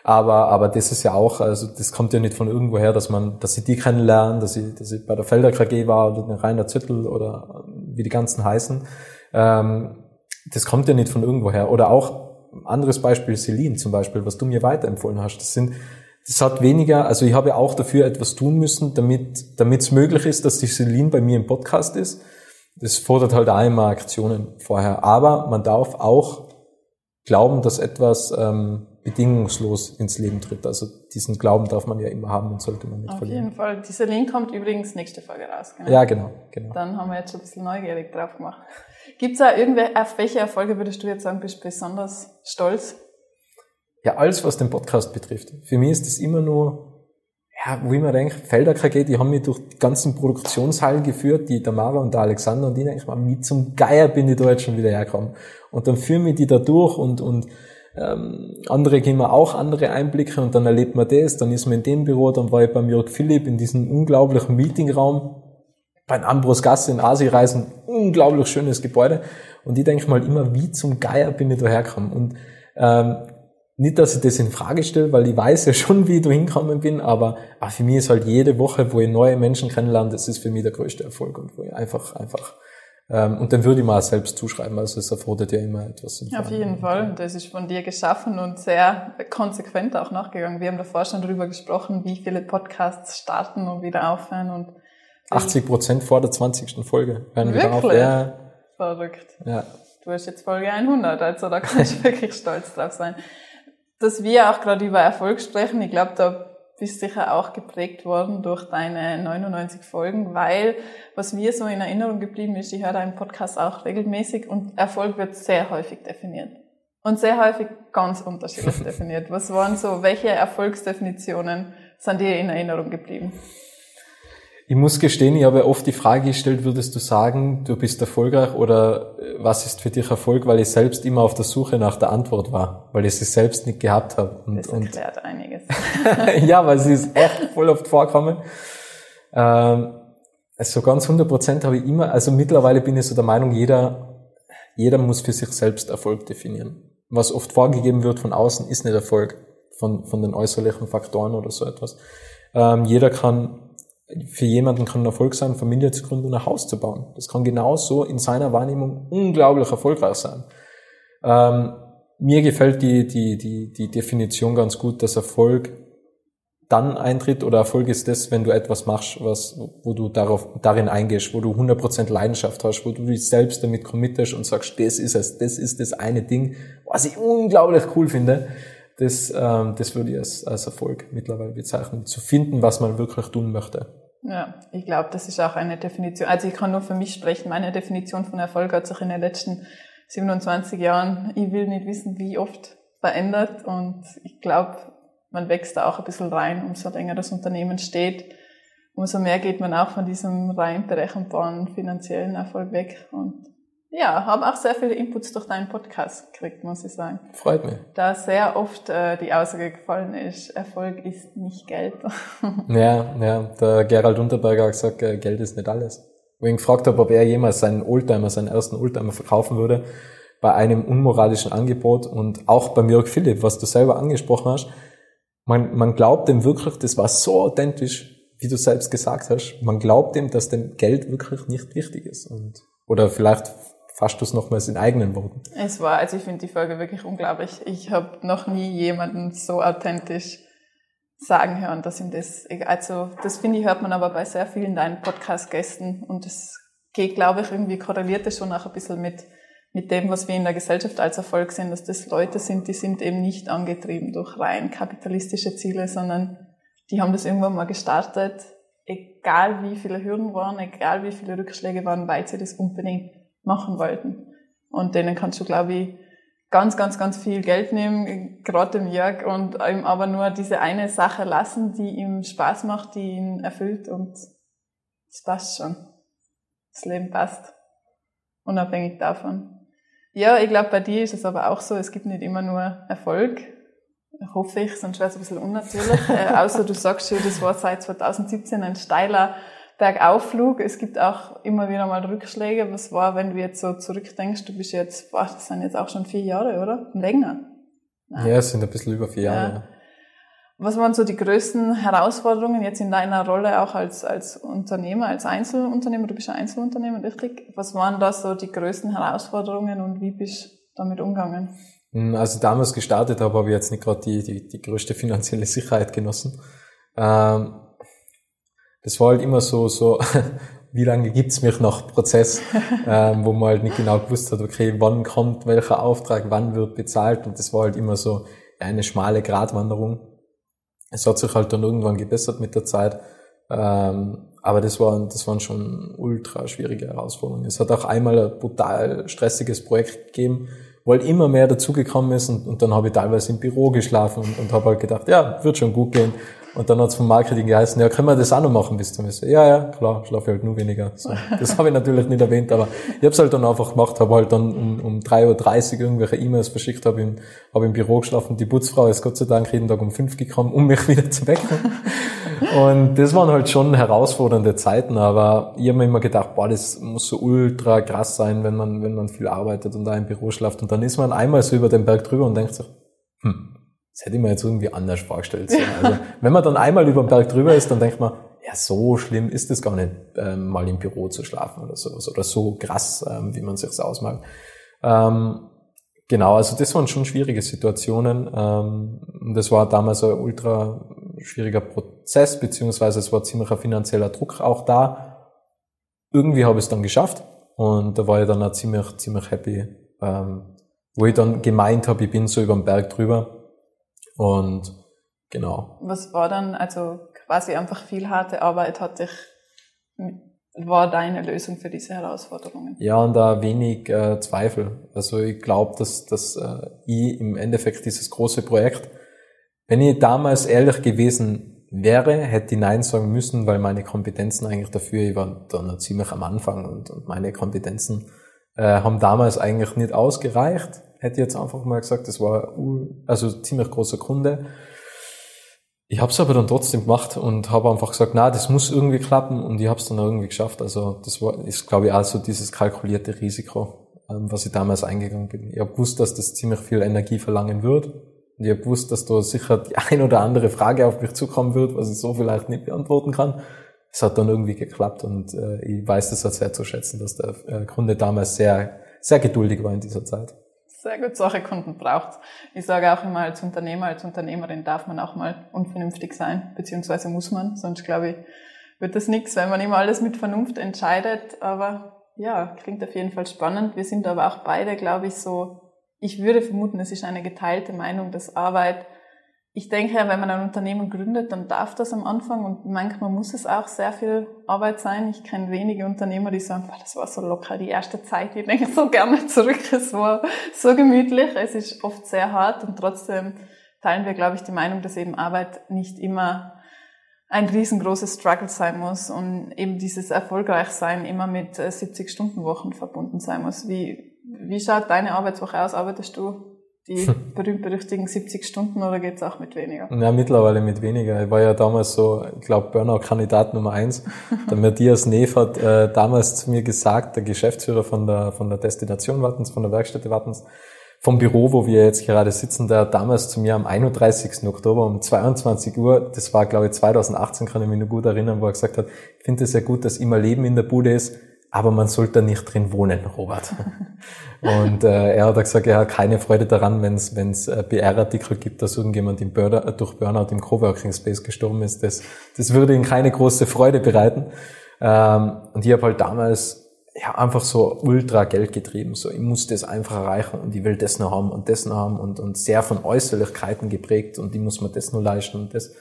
[SPEAKER 1] Aber, aber das ist ja auch, also das kommt ja nicht von irgendwoher, dass man, dass ich die kennenlernen, dass ich, dass ich bei der Felder KG war oder den Rainer Züttel oder wie die ganzen heißen. Ähm, das kommt ja nicht von irgendwoher. Oder auch anderes Beispiel, Celine zum Beispiel, was du mir weiterempfohlen hast. Das sind, das hat weniger, also ich habe ja auch dafür etwas tun müssen, damit, damit es möglich ist, dass die Celine bei mir im Podcast ist. Das fordert halt auch immer Aktionen vorher. Aber man darf auch glauben, dass etwas ähm, bedingungslos ins Leben tritt. Also diesen Glauben darf man ja immer haben und sollte man nicht
[SPEAKER 2] Auf
[SPEAKER 1] verlieren.
[SPEAKER 2] jeden Fall. Dieser Link kommt übrigens nächste Folge raus.
[SPEAKER 1] Genau. Ja, genau, genau.
[SPEAKER 2] Dann haben wir jetzt schon ein bisschen neugierig drauf gemacht. Gibt es da irgendwelche, auf welche Erfolge würdest du jetzt sagen, bist du besonders stolz?
[SPEAKER 1] Ja, alles, was den Podcast betrifft. Für mich ist das immer nur, wo ich mir denke, Felder KG, die haben mich durch die ganzen Produktionshallen geführt, die Tamara und der Alexander und die denke ich mal, wie zum Geier bin ich da jetzt schon wieder hergekommen. Und dann führen wir die da durch und, und ähm, andere geben mir auch andere Einblicke und dann erlebt man das, dann ist man in dem Büro, dann war ich beim Jörg Philipp in diesem unglaublichen Meetingraum, bei Ambros Gasse in Asi reisen, unglaublich schönes Gebäude. Und ich denke mal immer, wie zum Geier bin ich da hergekommen. Und ähm, nicht, dass ich das in Frage stelle, weil ich weiß ja schon, wie ich da hingekommen bin, aber, aber für mich ist halt jede Woche, wo ich neue Menschen kennenlerne, das ist für mich der größte Erfolg und wo ich einfach, einfach ähm, und dann würde ich mal selbst zuschreiben, also es erfordert ja immer etwas.
[SPEAKER 2] Im Auf jeden Fall, das ist von dir geschaffen und sehr konsequent auch nachgegangen. Wir haben davor schon darüber gesprochen, wie viele Podcasts starten und wieder aufhören und
[SPEAKER 1] 80 Prozent vor der 20. Folge
[SPEAKER 2] werden wieder auf. Ja. Verrückt. Ja. Du hast jetzt Folge 100, also da kannst du wirklich stolz drauf sein. Dass wir auch gerade über Erfolg sprechen, ich glaube, da bist sicher auch geprägt worden durch deine 99 Folgen, weil was mir so in Erinnerung geblieben ist, ich höre deinen Podcast auch regelmäßig und Erfolg wird sehr häufig definiert. Und sehr häufig ganz unterschiedlich definiert. Was waren so, welche Erfolgsdefinitionen sind dir in Erinnerung geblieben?
[SPEAKER 1] Ich muss gestehen, ich habe oft die Frage gestellt, würdest du sagen, du bist erfolgreich oder äh, was ist für dich Erfolg, weil ich selbst immer auf der Suche nach der Antwort war, weil ich sie selbst nicht gehabt habe.
[SPEAKER 2] Und, das erklärt und, einiges.
[SPEAKER 1] ja, weil sie ist echt voll oft vorkommen. Ähm, also ganz 100 Prozent habe ich immer, also mittlerweile bin ich so der Meinung, jeder, jeder muss für sich selbst Erfolg definieren. Was oft vorgegeben wird von außen, ist nicht Erfolg von, von den äußerlichen Faktoren oder so etwas. Ähm, jeder kann für jemanden kann ein Erfolg sein, Familie zu gründen und ein Haus zu bauen. Das kann genauso in seiner Wahrnehmung unglaublich erfolgreich sein. Ähm, mir gefällt die, die, die, die Definition ganz gut, dass Erfolg dann eintritt oder Erfolg ist das, wenn du etwas machst, was, wo du darauf, darin eingehst, wo du 100% Leidenschaft hast, wo du dich selbst damit committest und sagst, das ist es, das ist das eine Ding, was ich unglaublich cool finde das, ähm, das würde ich als, als Erfolg mittlerweile bezeichnen, zu finden, was man wirklich tun möchte.
[SPEAKER 2] Ja, ich glaube, das ist auch eine Definition. Also ich kann nur für mich sprechen. Meine Definition von Erfolg hat sich in den letzten 27 Jahren, ich will nicht wissen, wie oft verändert. Und ich glaube, man wächst da auch ein bisschen rein, umso länger das Unternehmen steht. Umso mehr geht man auch von diesem rein berechenbaren finanziellen Erfolg weg. Und ja, habe auch sehr viele Inputs durch deinen Podcast gekriegt, muss ich sagen.
[SPEAKER 1] Freut mich.
[SPEAKER 2] Da sehr oft äh, die Aussage gefallen ist, Erfolg ist nicht Geld.
[SPEAKER 1] ja, ja, der Gerald Unterberger hat gesagt, äh, Geld ist nicht alles. Wo ich ihn gefragt habe, ob er jemals seinen Oldtimer, seinen ersten Oldtimer verkaufen würde, bei einem unmoralischen Angebot und auch beim Jörg Philipp, was du selber angesprochen hast, man, man glaubt dem wirklich, das war so authentisch, wie du selbst gesagt hast, man glaubt dem, dass dem Geld wirklich nicht wichtig ist. Und, oder vielleicht fasst du es nochmals in eigenen Worten.
[SPEAKER 2] Es war, also ich finde die Folge wirklich unglaublich. Ich habe noch nie jemanden so authentisch sagen hören, dass ihm das, also das finde ich, hört man aber bei sehr vielen deinen Podcast-Gästen und das geht, glaube ich, irgendwie korreliert das schon auch ein bisschen mit, mit dem, was wir in der Gesellschaft als Erfolg sehen, dass das Leute sind, die sind eben nicht angetrieben durch rein kapitalistische Ziele, sondern die haben das irgendwann mal gestartet, egal wie viele Hürden waren, egal wie viele Rückschläge waren, weil sie das unbedingt machen wollten. Und denen kannst du, glaube ich, ganz, ganz, ganz viel Geld nehmen, gerade dem Jörg, und ihm aber nur diese eine Sache lassen, die ihm Spaß macht, die ihn erfüllt und es passt schon. Das Leben passt. Unabhängig davon. Ja, ich glaube, bei dir ist es aber auch so, es gibt nicht immer nur Erfolg. hoffe ich, sonst wäre es ein bisschen unnatürlich. äh, außer du sagst schon, das war seit 2017 ein steiler Bergaufflug. Es gibt auch immer wieder mal Rückschläge. Was war, wenn du jetzt so zurückdenkst, du bist jetzt, boah, das sind jetzt auch schon vier Jahre, oder? Länger.
[SPEAKER 1] Nein. Ja, es sind ein bisschen über vier Jahre. Ja.
[SPEAKER 2] Was waren so die größten Herausforderungen jetzt in deiner Rolle auch als, als Unternehmer, als Einzelunternehmer? Du bist ja Einzelunternehmer, richtig? Was waren da so die größten Herausforderungen und wie bist du damit umgegangen?
[SPEAKER 1] Hm, als ich damals gestartet habe, habe ich jetzt nicht gerade die, die, die größte finanzielle Sicherheit genossen. Ähm, das war halt immer so, so wie lange gibt's mich noch Prozess, ähm, wo man halt nicht genau gewusst hat, okay, wann kommt welcher Auftrag, wann wird bezahlt und das war halt immer so eine schmale Gratwanderung es hat sich halt dann irgendwann gebessert mit der Zeit. Ähm, aber das waren, das waren schon ultra schwierige Herausforderungen. Es hat auch einmal ein brutal stressiges Projekt gegeben, wo halt immer mehr dazugekommen ist und, und dann habe ich teilweise im Büro geschlafen und, und habe halt gedacht, ja, wird schon gut gehen. Und dann hat es vom Marketing geheißen, ja, können wir das auch noch machen bis zum Messe? Ja, ja, klar, schlafe halt nur weniger. So, das habe ich natürlich nicht erwähnt, aber ich habe es halt dann einfach gemacht, habe halt dann um, um 3.30 Uhr irgendwelche E-Mails verschickt, habe im, hab im Büro geschlafen. Die Putzfrau ist Gott sei Dank jeden Tag um fünf gekommen, um mich wieder zu wecken. Und das waren halt schon herausfordernde Zeiten, aber ich habe mir immer gedacht, boah, das muss so ultra krass sein, wenn man, wenn man viel arbeitet und da im Büro schlaft. Und dann ist man einmal so über den Berg drüber und denkt sich, hm, das hätte ich mir jetzt irgendwie anders vorgestellt. Also, wenn man dann einmal über den Berg drüber ist, dann denkt man, ja, so schlimm ist es gar nicht, ähm, mal im Büro zu schlafen oder sowas. Oder so krass, ähm, wie man sich's ausmalt. Ähm, genau, also das waren schon schwierige Situationen. Ähm, das war damals ein ultra schwieriger Prozess, beziehungsweise es war ziemlicher finanzieller Druck auch da. Irgendwie habe ich es dann geschafft und da war ich dann auch ziemlich, ziemlich happy, ähm, wo ich dann gemeint habe, ich bin so über den Berg drüber und genau.
[SPEAKER 2] Was war dann, also quasi einfach viel harte Arbeit hat dich, war deine Lösung für diese Herausforderungen?
[SPEAKER 1] Ja, und da wenig äh, Zweifel. Also ich glaube, dass, dass äh, ich im Endeffekt dieses große Projekt, wenn ich damals ehrlich gewesen wäre, hätte ich Nein sagen müssen, weil meine Kompetenzen eigentlich dafür, ich war dann noch ziemlich am Anfang und, und meine Kompetenzen äh, haben damals eigentlich nicht ausgereicht hätte jetzt einfach mal gesagt, das war also ziemlich großer Kunde. Ich habe es aber dann trotzdem gemacht und habe einfach gesagt, na, das muss irgendwie klappen und ich habe es dann irgendwie geschafft. Also das war, ist glaube ich auch so dieses kalkulierte Risiko, ähm, was ich damals eingegangen bin. Ich habe gewusst, dass das ziemlich viel Energie verlangen wird und ich habe gewusst, dass da sicher die ein oder andere Frage auf mich zukommen wird, was ich so vielleicht nicht beantworten kann. Es hat dann irgendwie geklappt und äh, ich weiß das sehr zu schätzen, dass der äh, Kunde damals sehr, sehr geduldig war in dieser Zeit.
[SPEAKER 2] Sehr gut, solche Kunden braucht Ich sage auch immer, als Unternehmer, als Unternehmerin darf man auch mal unvernünftig sein, beziehungsweise muss man, sonst glaube ich, wird das nichts, wenn man immer alles mit Vernunft entscheidet. Aber ja, klingt auf jeden Fall spannend. Wir sind aber auch beide, glaube ich, so, ich würde vermuten, es ist eine geteilte Meinung, dass Arbeit ich denke, wenn man ein Unternehmen gründet, dann darf das am Anfang und manchmal muss es auch sehr viel Arbeit sein. Ich kenne wenige Unternehmer, die sagen, das war so locker die erste Zeit. Ich denke so gerne zurück. Es war so gemütlich. Es ist oft sehr hart und trotzdem teilen wir, glaube ich, die Meinung, dass eben Arbeit nicht immer ein riesengroßes Struggle sein muss und eben dieses Erfolgreichsein immer mit 70-Stunden-Wochen äh, verbunden sein muss. Wie, wie schaut deine Arbeitswoche aus? Arbeitest du die berühmt-berüchtigen 70 Stunden oder geht's auch mit weniger?
[SPEAKER 1] Ja, mittlerweile mit weniger. Ich war ja damals so, ich glaube, Burnout-Kandidat Nummer eins. Der Matthias Neef hat äh, damals zu mir gesagt, der Geschäftsführer von der, von der Destination Wattens, von der Werkstätte Wattens, vom Büro, wo wir jetzt gerade sitzen, der hat damals zu mir am 31. Oktober um 22 Uhr, das war glaube ich 2018, kann ich mich noch gut erinnern, wo er gesagt hat, ich finde es sehr gut, dass immer Leben in der Bude ist, aber man sollte nicht drin wohnen, Robert. Und äh, er hat gesagt, er hat keine Freude daran, wenn es äh, BR-Artikel gibt, dass irgendjemand im Burner, äh, durch Burnout im Coworking Space gestorben ist. Das, das würde ihm keine große Freude bereiten. Ähm, und ich habe halt damals ja einfach so ultra Geld getrieben. So, ich muss das einfach erreichen und ich will das noch haben und das noch haben und, und sehr von Äußerlichkeiten geprägt und ich muss mir das nur leisten und das.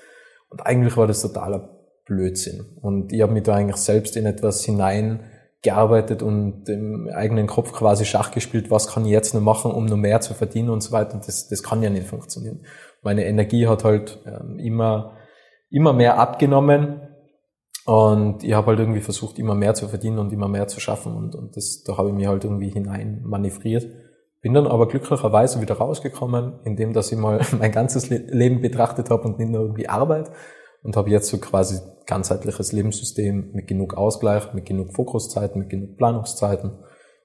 [SPEAKER 1] Und eigentlich war das totaler Blödsinn. Und ich habe mich da eigentlich selbst in etwas hinein gearbeitet und im eigenen Kopf quasi Schach gespielt, was kann ich jetzt noch machen, um noch mehr zu verdienen und so weiter. Und das, das kann ja nicht funktionieren. Meine Energie hat halt ähm, immer, immer mehr abgenommen und ich habe halt irgendwie versucht, immer mehr zu verdienen und immer mehr zu schaffen und, und das, da habe ich mir halt irgendwie hinein manövriert Bin dann aber glücklicherweise wieder rausgekommen, indem dass ich mal mein ganzes Leben betrachtet habe und nicht nur irgendwie Arbeit und habe jetzt so quasi ganzheitliches Lebenssystem mit genug Ausgleich, mit genug Fokuszeiten, mit genug Planungszeiten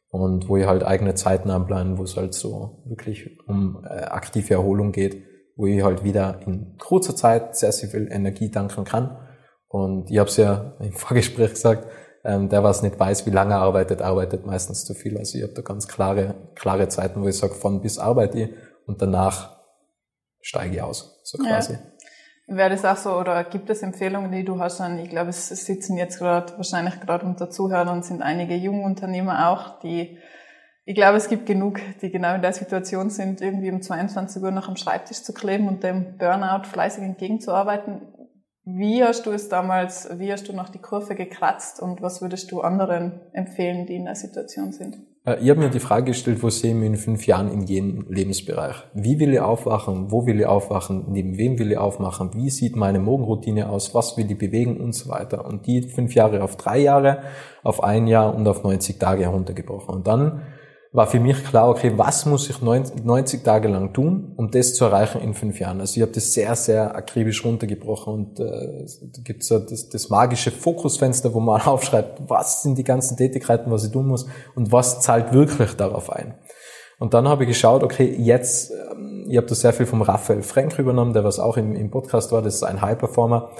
[SPEAKER 1] und wo ich halt eigene Zeiten anplanen, wo es halt so wirklich um äh, aktive Erholung geht, wo ich halt wieder in kurzer Zeit sehr, sehr viel Energie danken kann. Und ich habe es ja im Vorgespräch gesagt, ähm, der, was nicht weiß, wie lange er arbeitet, arbeitet meistens zu viel. Also ich habe da ganz klare, klare Zeiten, wo ich sage, von bis arbeite ich und danach steige ich aus, so quasi.
[SPEAKER 2] Ja. Wäre das auch so, oder gibt es Empfehlungen, die du hast an, ich glaube, es sitzen jetzt gerade, wahrscheinlich gerade unter Zuhörern sind einige junge Unternehmer auch, die, ich glaube, es gibt genug, die genau in der Situation sind, irgendwie um 22 Uhr noch am Schreibtisch zu kleben und dem Burnout fleißig entgegenzuarbeiten. Wie hast du es damals, wie hast du noch die Kurve gekratzt und was würdest du anderen empfehlen, die in der Situation sind?
[SPEAKER 1] Äh, ich habe mir die Frage gestellt, wo sehe ich mich in fünf Jahren in jedem Lebensbereich? Wie will ich aufwachen? Wo will ich aufwachen? Neben wem will ich aufmachen? Wie sieht meine Morgenroutine aus? Was will ich bewegen und so weiter? Und die fünf Jahre auf drei Jahre, auf ein Jahr und auf 90 Tage heruntergebrochen. Und dann war für mich klar, okay, was muss ich 90 Tage lang tun, um das zu erreichen in fünf Jahren? Also ich habe das sehr, sehr akribisch runtergebrochen und äh, da gibt ja das, das magische Fokusfenster, wo man aufschreibt, was sind die ganzen Tätigkeiten, was ich tun muss und was zahlt wirklich darauf ein. Und dann habe ich geschaut, okay, jetzt, ähm, ich habe da sehr viel vom Raphael Frank übernommen, der was auch im, im Podcast war, das ist ein High-Performer,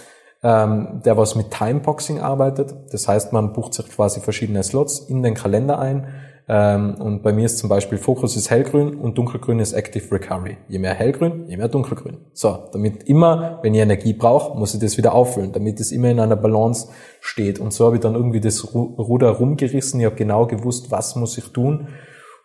[SPEAKER 1] ähm, der was mit Timeboxing arbeitet. Das heißt, man bucht sich quasi verschiedene Slots in den Kalender ein ähm, und bei mir ist zum Beispiel Fokus ist hellgrün und dunkelgrün ist Active Recovery. Je mehr hellgrün, je mehr dunkelgrün. So, damit immer, wenn ich Energie brauche, muss ich das wieder auffüllen, damit es immer in einer Balance steht. Und so habe ich dann irgendwie das Ruder rumgerissen. Ich habe genau gewusst, was muss ich tun,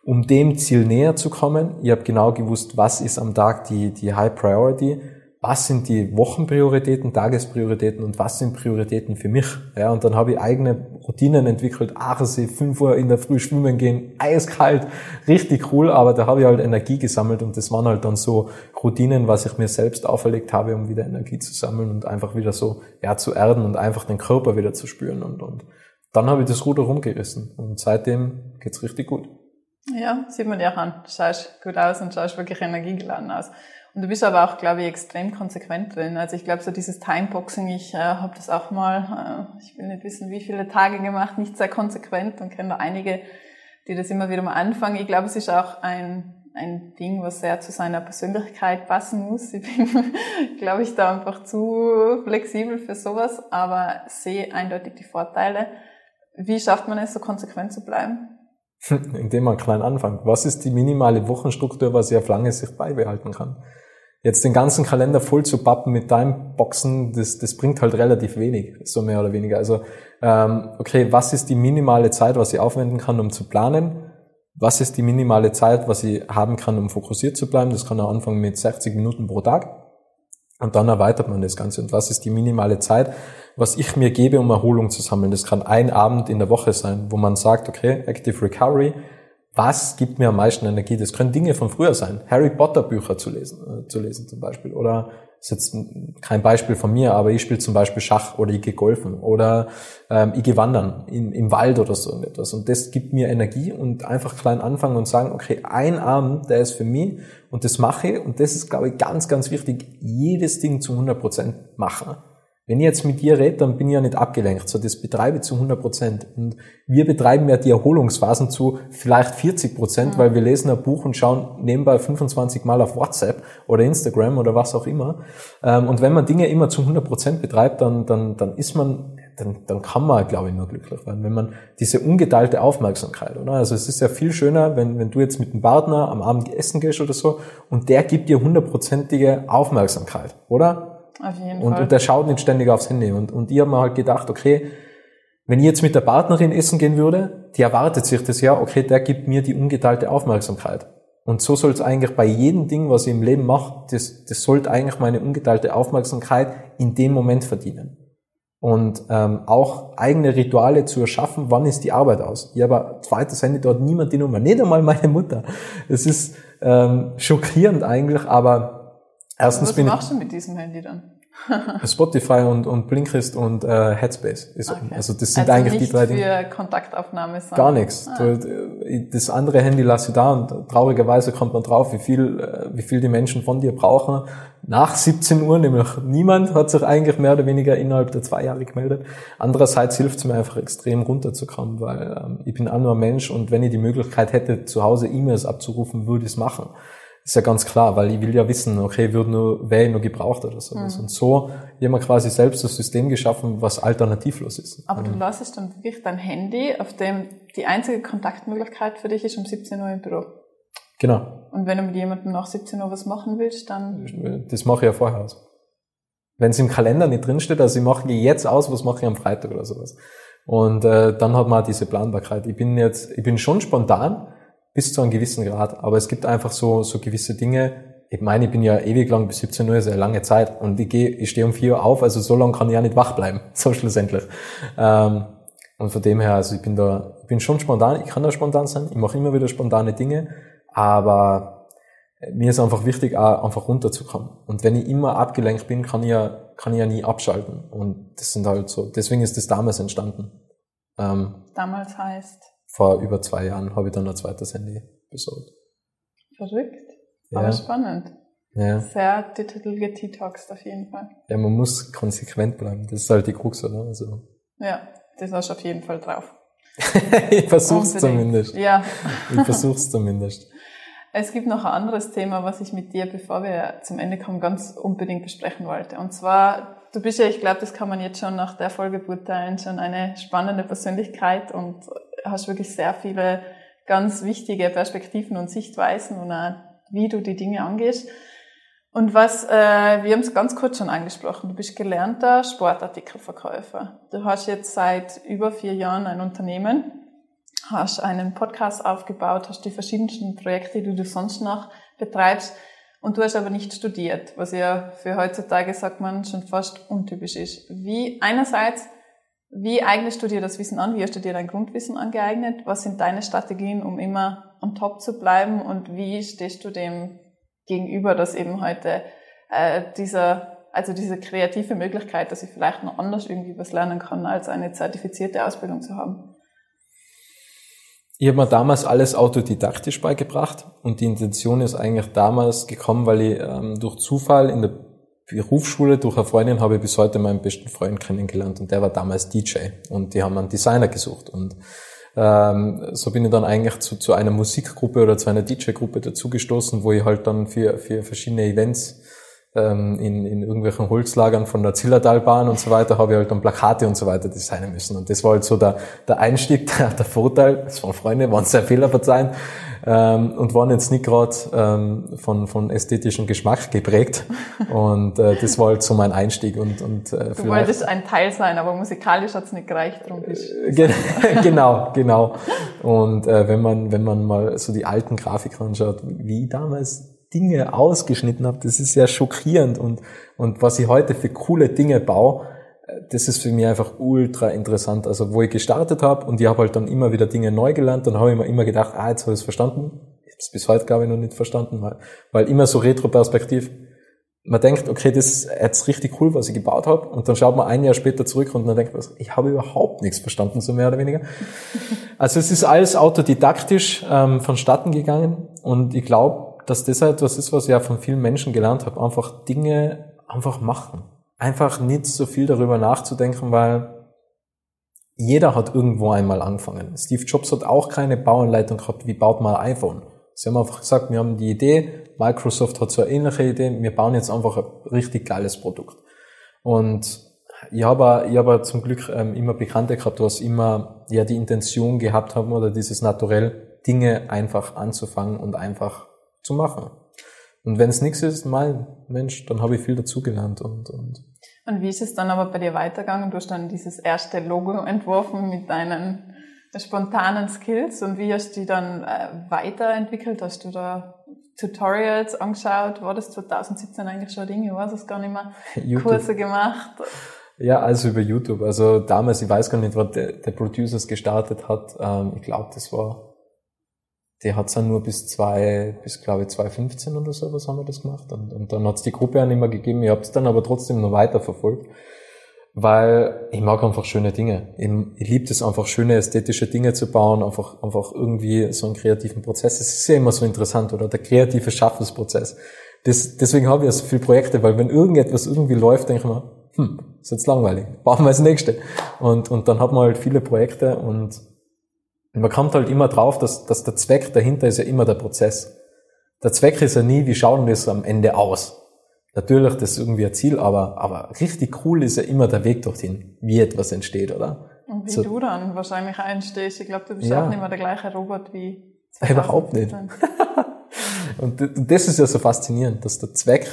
[SPEAKER 1] um dem Ziel näher zu kommen. Ich habe genau gewusst, was ist am Tag die, die High Priority was sind die Wochenprioritäten, Tagesprioritäten und was sind Prioritäten für mich. Ja, und dann habe ich eigene Routinen entwickelt, Aachensee, 5 Uhr in der Früh schwimmen gehen, eiskalt, richtig cool, aber da habe ich halt Energie gesammelt und das waren halt dann so Routinen, was ich mir selbst auferlegt habe, um wieder Energie zu sammeln und einfach wieder so, ja, zu erden und einfach den Körper wieder zu spüren und, und dann habe ich das Ruder rumgerissen und seitdem geht's richtig gut.
[SPEAKER 2] Ja, sieht man dir auch an. Du schaust gut aus und schaust wirklich energiegeladen aus. Und du bist aber auch, glaube ich, extrem konsequent drin. Also ich glaube, so dieses Timeboxing, ich äh, habe das auch mal, äh, ich will nicht wissen, wie viele Tage gemacht, nicht sehr konsequent und kenne da einige, die das immer wieder mal anfangen. Ich glaube, es ist auch ein, ein Ding, was sehr zu seiner Persönlichkeit passen muss. Ich bin, glaube ich, da einfach zu flexibel für sowas, aber sehe eindeutig die Vorteile. Wie schafft man es, so konsequent zu bleiben?
[SPEAKER 1] Indem man klein anfängt. Was ist die minimale Wochenstruktur, was ich auf lange Sicht beibehalten kann? Jetzt den ganzen Kalender voll zu pappen mit Timeboxen, das, das bringt halt relativ wenig, so mehr oder weniger. Also, ähm, okay, was ist die minimale Zeit, was ich aufwenden kann, um zu planen? Was ist die minimale Zeit, was ich haben kann, um fokussiert zu bleiben? Das kann auch anfangen mit 60 Minuten pro Tag. Und dann erweitert man das Ganze. Und was ist die minimale Zeit, was ich mir gebe, um Erholung zu sammeln? Das kann ein Abend in der Woche sein, wo man sagt, okay, Active Recovery, was gibt mir am meisten Energie? Das können Dinge von früher sein. Harry Potter Bücher zu lesen, äh, zu lesen zum Beispiel. Oder ist jetzt kein Beispiel von mir, aber ich spiele zum Beispiel Schach oder ich gehe golfen oder ähm, ich gehe wandern in, im Wald oder so etwas. Und das gibt mir Energie und einfach klein anfangen und sagen, okay, ein Abend, der ist für mich und das mache ich. Und das ist, glaube ich, ganz, ganz wichtig, jedes Ding zu 100 Prozent machen. Wenn ich jetzt mit dir rede, dann bin ich ja nicht abgelenkt. So, das betreibe ich zu 100 Prozent. Und wir betreiben ja die Erholungsphasen zu vielleicht 40 Prozent, mhm. weil wir lesen ein Buch und schauen nebenbei 25 Mal auf WhatsApp oder Instagram oder was auch immer. Ähm, und wenn man Dinge immer zu 100 Prozent betreibt, dann, dann, dann ist man, dann, dann kann man, glaube ich, nur glücklich werden, wenn man diese ungeteilte Aufmerksamkeit, oder? Also es ist ja viel schöner, wenn, wenn du jetzt mit einem Partner am Abend essen gehst oder so und der gibt dir hundertprozentige Aufmerksamkeit, oder? Auf jeden und, Fall. Und der schaut nicht ständig aufs Handy. Und, und ich habe mir halt gedacht, okay, wenn ich jetzt mit der Partnerin essen gehen würde, die erwartet sich das ja, okay, der gibt mir die ungeteilte Aufmerksamkeit. Und so soll es eigentlich bei jedem Ding, was ich im Leben mache, das, das sollte eigentlich meine ungeteilte Aufmerksamkeit in dem Moment verdienen. Und ähm, auch eigene Rituale zu erschaffen, wann ist die Arbeit aus. Ich habe ein zweites Handy dort, niemand die Nummer, nicht einmal meine Mutter. Das ist ähm, schockierend eigentlich, aber
[SPEAKER 2] Erstens Was bin machst du mit diesem Handy dann?
[SPEAKER 1] Spotify und, und Blinkist und äh, Headspace ist
[SPEAKER 2] Okay.
[SPEAKER 1] Also das sind
[SPEAKER 2] also
[SPEAKER 1] eigentlich
[SPEAKER 2] nicht
[SPEAKER 1] die drei Dinge.
[SPEAKER 2] für Kontaktaufnahme, sondern
[SPEAKER 1] Gar nichts.
[SPEAKER 2] Ah.
[SPEAKER 1] Du, das andere Handy lass ich da und traurigerweise kommt man drauf, wie viel, äh, wie viel die Menschen von dir brauchen. Nach 17 Uhr, nämlich niemand hat sich eigentlich mehr oder weniger innerhalb der zwei Jahre gemeldet. Andererseits hilft es mir einfach extrem runterzukommen, weil ähm, ich bin auch nur ein Mensch und wenn ich die Möglichkeit hätte, zu Hause E-Mails abzurufen, würde ich es machen. Ist ja ganz klar, weil ich will ja wissen, okay, wird nur, wer ich nur gebraucht oder sowas. Und so haben wir quasi selbst das System geschaffen, was alternativlos ist.
[SPEAKER 2] Aber du lässt dann wirklich dein Handy, auf dem die einzige Kontaktmöglichkeit für dich ist um 17 Uhr im Büro.
[SPEAKER 1] Genau.
[SPEAKER 2] Und wenn du mit jemandem nach 17 Uhr was machen willst, dann
[SPEAKER 1] Das mache ich ja vorher aus. Wenn es im Kalender nicht drinsteht, also ich mache jetzt aus, was mache ich am Freitag oder sowas. Und äh, dann hat man auch diese Planbarkeit. Ich bin jetzt, ich bin schon spontan bis zu einem gewissen Grad, aber es gibt einfach so so gewisse Dinge. Ich meine, ich bin ja ewig lang bis 17 Uhr, ist ja lange Zeit und ich gehe, ich stehe um 4 Uhr auf, also so lange kann ich ja nicht wach bleiben, so schlussendlich. Ähm, und von dem her, also ich bin da, ich bin schon spontan, ich kann da spontan sein, ich mache immer wieder spontane Dinge, aber mir ist einfach wichtig, auch einfach runterzukommen. Und wenn ich immer abgelenkt bin, kann ich ja, kann ich ja nie abschalten. Und das sind halt so, deswegen ist das damals entstanden. Ähm,
[SPEAKER 2] damals heißt
[SPEAKER 1] vor über zwei Jahren habe ich dann ein zweites Handy besorgt.
[SPEAKER 2] verrückt,
[SPEAKER 1] Ja.
[SPEAKER 2] aber spannend.
[SPEAKER 1] Ja.
[SPEAKER 2] Sehr digital getetoxed auf jeden Fall.
[SPEAKER 1] ja, man muss konsequent bleiben. Das ist halt die Krux, oder? Also,
[SPEAKER 2] Ja, das hast du auf jeden Fall drauf.
[SPEAKER 1] ich versuch's
[SPEAKER 2] Unbedingt.
[SPEAKER 1] zumindest.
[SPEAKER 2] Ja.
[SPEAKER 1] Ich versuch's zumindest.
[SPEAKER 2] Es gibt noch ein anderes Thema, was ich mit dir, bevor wir zum Ende kommen, ganz unbedingt besprechen wollte. Und zwar, du bist ja, ich glaube, das kann man jetzt schon nach der Folge beurteilen, schon eine spannende Persönlichkeit und hast wirklich sehr viele ganz wichtige Perspektiven und Sichtweisen und auch, wie du die Dinge angehst. Und was, äh, wir haben es ganz kurz schon angesprochen, du bist gelernter Sportartikelverkäufer. Du hast jetzt seit über vier Jahren ein Unternehmen, hast einen Podcast aufgebaut, hast die verschiedensten Projekte, die du sonst noch betreibst und du hast aber nicht studiert, was ja für heutzutage, sagt man, schon fast untypisch ist. Wie einerseits, wie eignest du dir das Wissen an? Wie hast du dir dein Grundwissen angeeignet? Was sind deine Strategien, um immer am Top zu bleiben? Und wie stehst du dem gegenüber, dass eben heute äh, dieser, also diese kreative Möglichkeit, dass ich vielleicht noch anders irgendwie was lernen kann, als eine zertifizierte Ausbildung zu haben?
[SPEAKER 1] Ich habe mir damals alles autodidaktisch beigebracht und die Intention ist eigentlich damals gekommen, weil ich ähm, durch Zufall in der Berufsschule durch eine Freundin habe ich bis heute meinen besten Freund kennengelernt und der war damals DJ und die haben einen Designer gesucht und ähm, so bin ich dann eigentlich zu, zu einer Musikgruppe oder zu einer DJ-Gruppe dazugestoßen, wo ich halt dann für, für verschiedene Events ähm, in, in irgendwelchen Holzlagern von der Zillertalbahn und so weiter habe ich halt dann Plakate und so weiter designen müssen. Und das war halt so der, der Einstieg, der, der Vorteil. Es waren Freunde, waren sehr Fehler verzeihen ähm, und waren jetzt nicht gerade ähm, von, von ästhetischem Geschmack geprägt. Und äh, das war halt so mein Einstieg. Und, und äh,
[SPEAKER 2] Du wolltest ein Teil sein, aber musikalisch hat's nicht gereicht, bist
[SPEAKER 1] Gen- genau, genau. Und äh, wenn man wenn man mal so die alten Grafiken anschaut, wie damals Dinge ausgeschnitten habe, das ist ja schockierend und und was ich heute für coole Dinge baue, das ist für mich einfach ultra interessant. Also wo ich gestartet habe und ich habe halt dann immer wieder Dinge neu gelernt, dann habe ich mir immer gedacht, ah, jetzt habe ich es verstanden. Ich habe es bis heute glaube ich noch nicht verstanden, weil, weil immer so Retro-Perspektiv man denkt, okay, das ist jetzt richtig cool, was ich gebaut habe, und dann schaut man ein Jahr später zurück und dann denkt man, ich habe überhaupt nichts verstanden, so mehr oder weniger. Also es ist alles autodidaktisch ähm, vonstatten gegangen und ich glaube, dass das etwas ist, was ich ja von vielen Menschen gelernt habe, einfach Dinge einfach machen. Einfach nicht so viel darüber nachzudenken, weil jeder hat irgendwo einmal angefangen. Steve Jobs hat auch keine Bauanleitung gehabt, wie baut man ein iPhone. Sie haben einfach gesagt, wir haben die Idee, Microsoft hat so eine ähnliche Idee, wir bauen jetzt einfach ein richtig geiles Produkt. Und ich habe, ich habe zum Glück ähm, immer Bekannte gehabt, was immer ja die Intention gehabt haben oder dieses Naturell, Dinge einfach anzufangen und einfach zu machen. Und wenn es nichts ist, mein Mensch, dann habe ich viel dazugelernt und, und
[SPEAKER 2] Und wie ist es dann aber bei dir weitergegangen? Du hast dann dieses erste Logo entworfen mit deinen spontanen Skills und wie hast du die dann äh, weiterentwickelt? Hast du da Tutorials angeschaut? War das 2017 eigentlich schon Ding? Ich weiß es gar nicht mehr.
[SPEAKER 1] YouTube.
[SPEAKER 2] Kurse gemacht?
[SPEAKER 1] Ja, also über YouTube. Also damals, ich weiß gar nicht, was der, der Producers gestartet hat. Ähm, ich glaube, das war die hat's dann nur bis zwei, bis glaube ich 2015 oder so, was haben wir das gemacht. Und, und dann hat's die Gruppe auch nicht mehr gegeben. Ich habe es dann aber trotzdem noch weiter verfolgt, weil ich mag einfach schöne Dinge. Ich, ich liebe es einfach, schöne ästhetische Dinge zu bauen, einfach, einfach irgendwie so einen kreativen Prozess. Es ist ja immer so interessant, oder? Der kreative Schaffensprozess. Das, deswegen habe ich ja so viele Projekte, weil wenn irgendetwas irgendwie läuft, denke ich mir, hm, ist jetzt langweilig, bauen wir das nächste. Und, und dann hat man halt viele Projekte und man kommt halt immer drauf, dass, dass der Zweck dahinter ist ja immer der Prozess. Der Zweck ist ja nie, wie schauen das am Ende aus. Natürlich, das ist irgendwie ein Ziel, aber, aber richtig cool ist ja immer der Weg dorthin, wie etwas entsteht, oder?
[SPEAKER 2] Und wie so. du dann wahrscheinlich einstehst. Ich glaube, du bist ja. auch nicht mehr der gleiche Robot wie
[SPEAKER 1] 2015. Überhaupt nicht. und das ist ja so faszinierend, dass der Zweck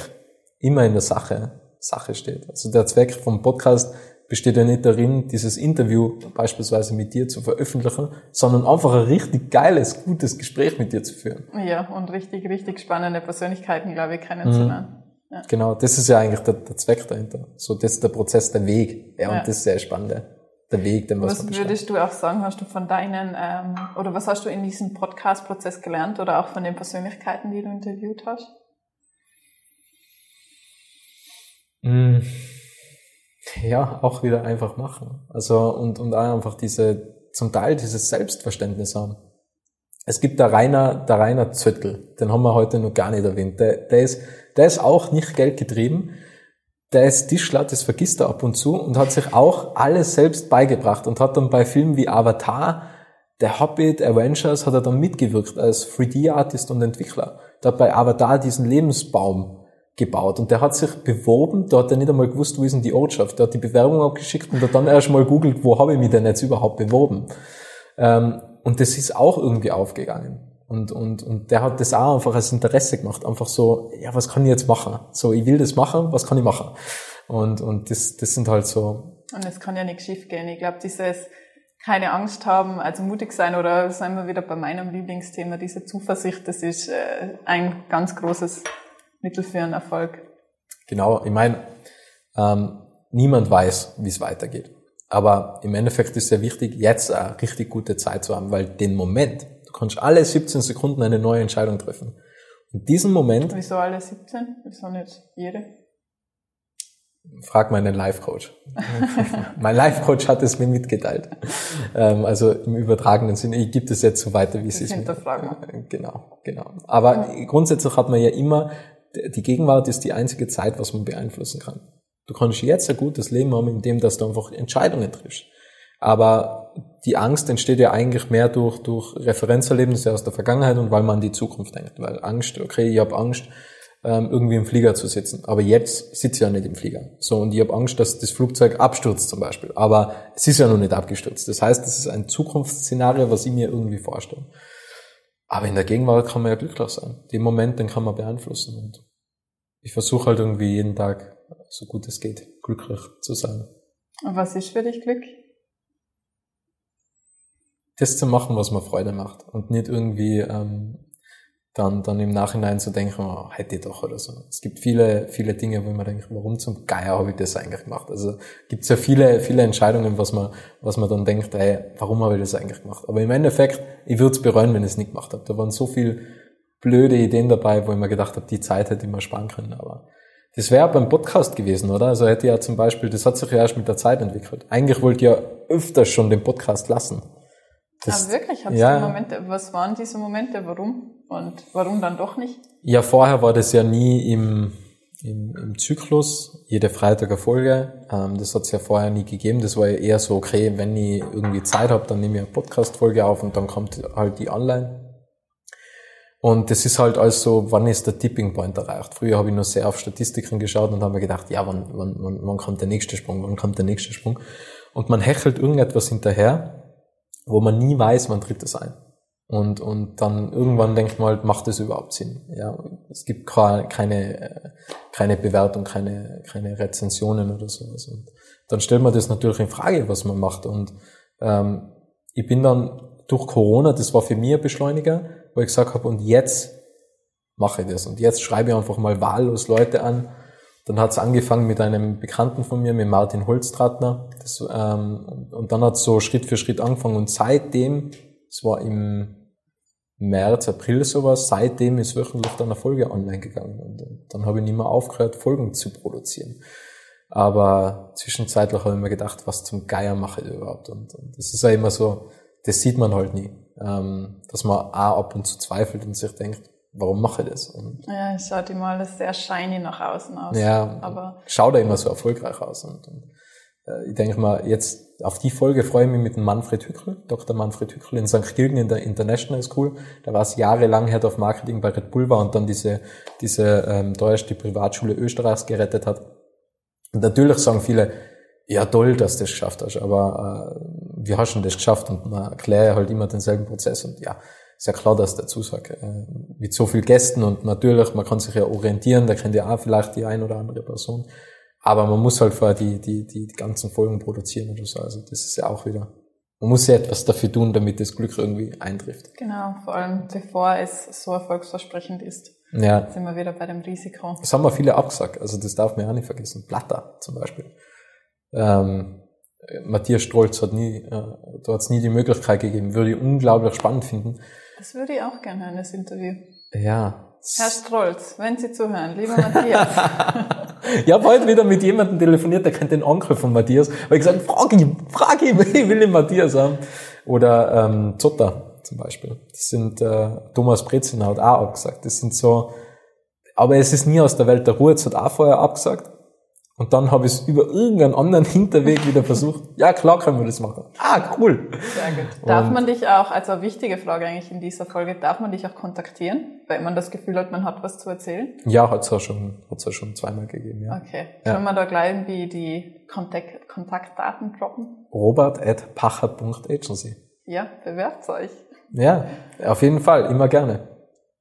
[SPEAKER 1] immer in der Sache, Sache steht. Also der Zweck vom Podcast besteht ja nicht darin, dieses Interview beispielsweise mit dir zu veröffentlichen, sondern einfach ein richtig geiles, gutes Gespräch mit dir zu führen.
[SPEAKER 2] Ja, und richtig, richtig spannende Persönlichkeiten, glaube ich, kennenzulernen.
[SPEAKER 1] Mhm. Ja. Genau, das ist ja eigentlich der, der, Zweck dahinter. So, das ist der Prozess, der Weg. Ja, und ja. das ist sehr spannend. Der Weg, den
[SPEAKER 2] was Was würdest du auch sagen, hast du von deinen, ähm, oder was hast du in diesem Podcast-Prozess gelernt oder auch von den Persönlichkeiten, die du interviewt hast?
[SPEAKER 1] Mm ja, auch wieder einfach machen. Also, und, und auch einfach diese, zum Teil dieses Selbstverständnis haben. Es gibt der Rainer, der Rainer Zöttl, den haben wir heute noch gar nicht erwähnt. Der, der ist, der ist auch nicht geldgetrieben. Der ist Tischler, das vergisst er ab und zu und hat sich auch alles selbst beigebracht und hat dann bei Filmen wie Avatar, der Hobbit, Avengers, hat er dann mitgewirkt als 3D-Artist und Entwickler. Der hat bei Avatar diesen Lebensbaum gebaut. Und der hat sich beworben, da hat er nicht einmal gewusst, wo ist denn die Ortschaft. Der hat die Bewerbung abgeschickt und hat dann erst mal googelt, wo habe ich mich denn jetzt überhaupt beworben. Ähm, und das ist auch irgendwie aufgegangen. Und, und, und der hat das auch einfach als Interesse gemacht. Einfach so, ja, was kann ich jetzt machen? So, ich will das machen, was kann ich machen? Und, und das, das sind halt so.
[SPEAKER 2] Und es kann ja nichts schief gehen. Ich glaube, dieses keine Angst haben, also mutig sein oder sind wir wieder bei meinem Lieblingsthema, diese Zuversicht, das ist äh, ein ganz großes Mittel für einen Erfolg.
[SPEAKER 1] Genau, ich meine, ähm, niemand weiß, wie es weitergeht. Aber im Endeffekt ist es sehr wichtig, jetzt eine richtig gute Zeit zu haben, weil den Moment, du kannst alle 17 Sekunden eine neue Entscheidung treffen. Und diesen Moment.
[SPEAKER 2] Wieso alle 17? Wieso nicht jede?
[SPEAKER 1] Frag meinen Life-Coach. mein Life-Coach hat es mir mitgeteilt. Ähm, also im übertragenen Sinne, ich gebe es jetzt so weiter, wie es ist.
[SPEAKER 2] Hinterfragen.
[SPEAKER 1] Genau, genau. Aber grundsätzlich hat man ja immer die Gegenwart ist die einzige Zeit, was man beeinflussen kann. Du kannst jetzt ein gutes Leben haben, indem dass du einfach Entscheidungen triffst. Aber die Angst entsteht ja eigentlich mehr durch, durch Referenzerlebnisse aus der Vergangenheit und weil man an die Zukunft denkt. Weil Angst, okay, ich habe Angst, ähm, irgendwie im Flieger zu sitzen. Aber jetzt sitze ich ja nicht im Flieger. So, und ich habe Angst, dass das Flugzeug abstürzt zum Beispiel. Aber es ist ja noch nicht abgestürzt. Das heißt, das ist ein Zukunftsszenario, was ich mir irgendwie vorstelle. Aber in der Gegenwart kann man ja glücklich sein. Den Moment, den kann man beeinflussen. Und ich versuche halt irgendwie jeden Tag, so gut es geht, glücklich zu sein.
[SPEAKER 2] Und was ist für dich Glück?
[SPEAKER 1] Das zu machen, was mir Freude macht. Und nicht irgendwie ähm, dann, dann im Nachhinein zu denken, oh, hätte ich doch oder so. Es gibt viele, viele Dinge, wo man denkt, warum zum Geier habe ich das eigentlich gemacht? Also gibt es ja viele, viele Entscheidungen, was man, was man dann denkt, ey, warum habe ich das eigentlich gemacht? Aber im Endeffekt, ich würde es bereuen, wenn ich es nicht gemacht habe. Da waren so viele blöde Ideen dabei, wo ich mir gedacht habe, die Zeit hätte ich mal sparen können. Aber das wäre beim Podcast gewesen, oder? Also hätte ja zum Beispiel, das hat sich ja erst mit der Zeit entwickelt. Eigentlich wollte ich ja öfter schon den Podcast lassen.
[SPEAKER 2] Das, ah, wirklich? Ja. Momente, was waren diese Momente? Warum? Und warum dann doch nicht?
[SPEAKER 1] Ja, vorher war das ja nie im, im, im Zyklus, jede Freitag eine Folge. Ähm, das hat es ja vorher nie gegeben. Das war ja eher so, okay, wenn ich irgendwie Zeit habe, dann nehme ich eine Podcast-Folge auf und dann kommt halt die online. Und das ist halt also, wann ist der Tipping Point erreicht? Früher habe ich nur sehr auf Statistiken geschaut und habe mir gedacht, ja, wann, wann, wann, wann kommt der nächste Sprung, wann kommt der nächste Sprung? Und man hechelt irgendetwas hinterher, wo man nie weiß, wann tritt es ein. Und, und dann irgendwann denkt man halt, macht das überhaupt Sinn? Ja, es gibt keine, keine Bewertung, keine, keine Rezensionen oder sowas. Und dann stellt man das natürlich in Frage, was man macht. Und ähm, ich bin dann durch Corona, das war für mich ein Beschleuniger, wo ich gesagt habe, und jetzt mache ich das. Und jetzt schreibe ich einfach mal wahllos Leute an. Dann hat es angefangen mit einem Bekannten von mir, mit Martin Holztratner. Das, ähm, und dann hat es so Schritt für Schritt angefangen. Und seitdem es war im März, April sowas. Seitdem ist wöchentlich dann eine Folge online gegangen. Und dann habe ich nicht mehr aufgehört, Folgen zu produzieren. Aber zwischenzeitlich habe ich mir gedacht, was zum Geier mache ich überhaupt? Und, und das ist ja immer so, das sieht man halt nie. Ähm, dass man auch ab und zu zweifelt und sich denkt, warum mache ich das? Und
[SPEAKER 2] ja, es schaut immer alles sehr shiny nach außen aus.
[SPEAKER 1] Ja, aber schaut ja immer so erfolgreich aus. Und, und ich denke mal, jetzt auf die Folge freue ich mich mit dem Manfred Hückel, Dr. Manfred Hückel in St. Gilgen in der International School. Da war es jahrelang Head of Marketing bei Red Bull war und dann diese, diese ähm, teuerste Privatschule Österreichs gerettet hat. Und natürlich sagen viele, ja toll, dass du das geschafft hast, aber äh, wie hast du das geschafft? Und man erklärt halt immer denselben Prozess und ja, ist ja klar, dass dazu sagt, äh, mit so vielen Gästen und natürlich, man kann sich ja orientieren, da kennt ja auch vielleicht die ein oder andere Person, aber man muss halt vorher die, die, die, ganzen Folgen produzieren oder so, also das ist ja auch wieder, man muss ja etwas dafür tun, damit das Glück irgendwie eintrifft.
[SPEAKER 2] Genau, vor allem bevor es so erfolgsversprechend ist.
[SPEAKER 1] Ja.
[SPEAKER 2] Sind wir wieder bei dem Risiko.
[SPEAKER 1] Das haben wir viele abgesagt, also das darf man ja auch nicht vergessen. Platter zum Beispiel. Ähm, Matthias Strolz hat nie, äh, da hat es nie die Möglichkeit gegeben. Würde ich unglaublich spannend finden.
[SPEAKER 2] Das würde ich auch gerne hören, das Interview.
[SPEAKER 1] Ja.
[SPEAKER 2] Herr Strolz, wenn Sie zuhören, lieber Matthias.
[SPEAKER 1] ich habe heute wieder mit jemandem telefoniert, der kennt den Onkel von Matthias. Weil ich gesagt, frag ihn, frag ihn, ich will den Matthias haben. Oder ähm, Zotter zum Beispiel. Das sind äh, Thomas Brezin hat auch abgesagt. Das sind so, aber es ist nie aus der Welt der Ruhe, es hat auch vorher abgesagt. Und dann habe ich es über irgendeinen anderen Hinterweg wieder versucht. Ja, klar können wir das machen. Ah, cool.
[SPEAKER 2] Sehr gut. Darf man dich auch, also eine wichtige Frage eigentlich in dieser Folge, darf man dich auch kontaktieren, wenn man das Gefühl hat, man hat was zu erzählen?
[SPEAKER 1] Ja, hat es ja schon, hat's ja schon zweimal gegeben, ja.
[SPEAKER 2] Okay. Können ja. wir da gleich irgendwie die Kontakt, Kontaktdaten droppen?
[SPEAKER 1] Robert at pachert.agency.
[SPEAKER 2] Ja, bewerbt euch.
[SPEAKER 1] Ja, auf jeden Fall, immer gerne.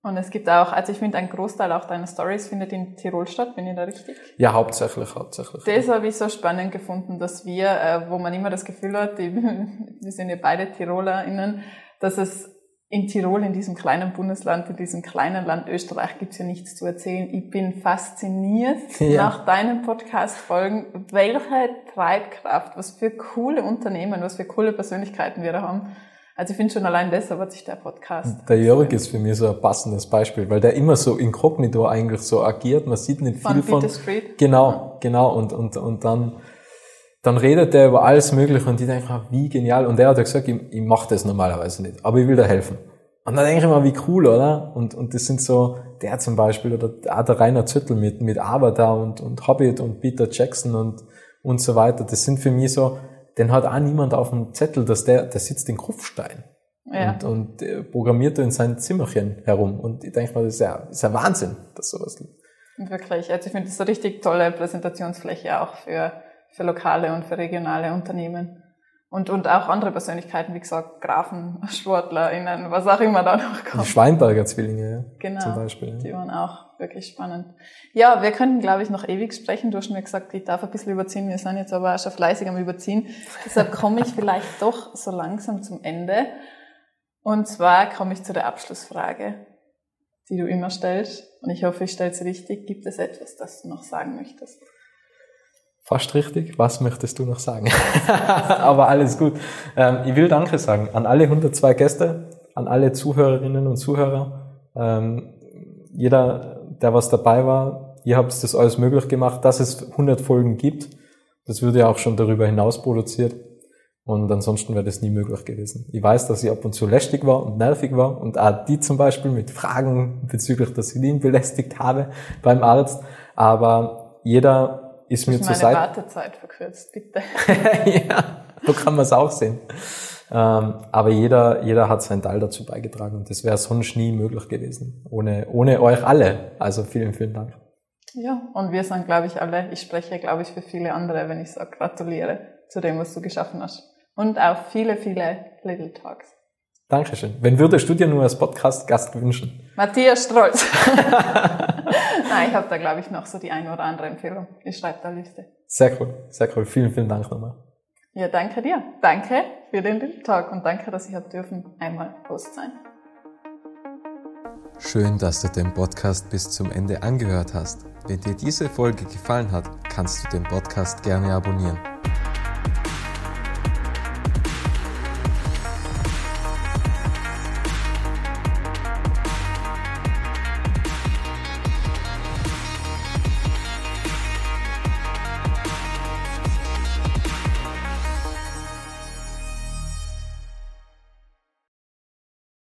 [SPEAKER 2] Und es gibt auch, also ich finde, ein Großteil auch deiner Stories findet in Tirol statt, bin ich da richtig?
[SPEAKER 1] Ja, hauptsächlich, hauptsächlich.
[SPEAKER 2] Das habe ich so spannend gefunden, dass wir, äh, wo man immer das Gefühl hat, die, wir sind ja beide TirolerInnen, dass es in Tirol, in diesem kleinen Bundesland, in diesem kleinen Land Österreich gibt's ja nichts zu erzählen. Ich bin fasziniert ja. nach deinen Podcast-Folgen, welche Treibkraft, was für coole Unternehmen, was für coole Persönlichkeiten wir da haben. Also ich finde schon allein deshalb hat sich der Podcast.
[SPEAKER 1] Der Jörg ist für mich so ein passendes Beispiel, weil der immer so inkognito eigentlich so agiert. Man sieht nicht viel von. von
[SPEAKER 2] Street.
[SPEAKER 1] Genau, genau. Und, und, und dann, dann redet der über alles Mögliche und die denken, ah, wie genial. Und der hat ja gesagt, ich, ich mache das normalerweise nicht, aber ich will da helfen. Und dann denke ich immer, wie cool, oder? Und, und das sind so, der zum Beispiel, oder auch der Rainer Züttel mit, mit Avatar und, und Hobbit und Peter Jackson und, und so weiter. Das sind für mich so, den hat auch niemand auf dem Zettel, dass der, der sitzt in Kufstein. Ja. Und, und äh, programmiert da in sein Zimmerchen herum. Und ich denke mal, das ist ja, das ist ja Wahnsinn, dass sowas gibt.
[SPEAKER 2] Wirklich. Also ich finde das eine richtig tolle Präsentationsfläche auch für, für lokale und für regionale Unternehmen. Und, und auch andere Persönlichkeiten, wie gesagt, Grafen, SportlerInnen, was auch immer da noch
[SPEAKER 1] kommt. Die Schweinberger Zwillinge, ja.
[SPEAKER 2] Genau.
[SPEAKER 1] Zum Beispiel.
[SPEAKER 2] Die waren auch wirklich spannend. Ja, wir könnten, glaube ich, noch ewig sprechen. Du hast mir gesagt, ich darf ein bisschen überziehen. Wir sind jetzt aber auch schon fleißig am Überziehen. Deshalb komme ich vielleicht doch so langsam zum Ende. Und zwar komme ich zu der Abschlussfrage, die du immer stellst. Und ich hoffe, ich stelle sie richtig. Gibt es etwas, das du noch sagen möchtest?
[SPEAKER 1] Fast richtig. Was möchtest du noch sagen? Aber alles gut. Ähm, ich will Danke sagen an alle 102 Gäste, an alle Zuhörerinnen und Zuhörer. Ähm, jeder, der was dabei war, ihr habt das alles möglich gemacht, dass es 100 Folgen gibt. Das würde ja auch schon darüber hinaus produziert. Und ansonsten wäre das nie möglich gewesen. Ich weiß, dass ich ab und zu lästig war und nervig war und auch die zum Beispiel mit Fragen bezüglich der Selin belästigt habe beim Arzt. Aber jeder ist mir zur Seite.
[SPEAKER 2] Wartezeit verkürzt, bitte.
[SPEAKER 1] ja, so kann man es auch sehen. Ähm, aber jeder, jeder hat seinen Teil dazu beigetragen und das wäre sonst nie möglich gewesen. Ohne, ohne euch alle. Also vielen, vielen Dank.
[SPEAKER 2] Ja, und wir sind, glaube ich, alle, ich spreche, glaube ich, für viele andere, wenn ich sage, gratuliere zu dem, was du geschaffen hast. Und auch viele, viele Little Talks.
[SPEAKER 1] Dankeschön. Wenn würdest du dir nur als Podcast-Gast wünschen?
[SPEAKER 2] Matthias Strolz. Nein, ich habe da, glaube ich, noch so die eine oder andere Empfehlung. Ich schreibe da Liste.
[SPEAKER 1] Sehr cool, sehr cool. Vielen, vielen Dank nochmal.
[SPEAKER 2] Ja, danke dir. Danke für den Talk und danke, dass ich habe dürfen einmal Host sein.
[SPEAKER 1] Schön, dass du den Podcast bis zum Ende angehört hast. Wenn dir diese Folge gefallen hat, kannst du den Podcast gerne abonnieren.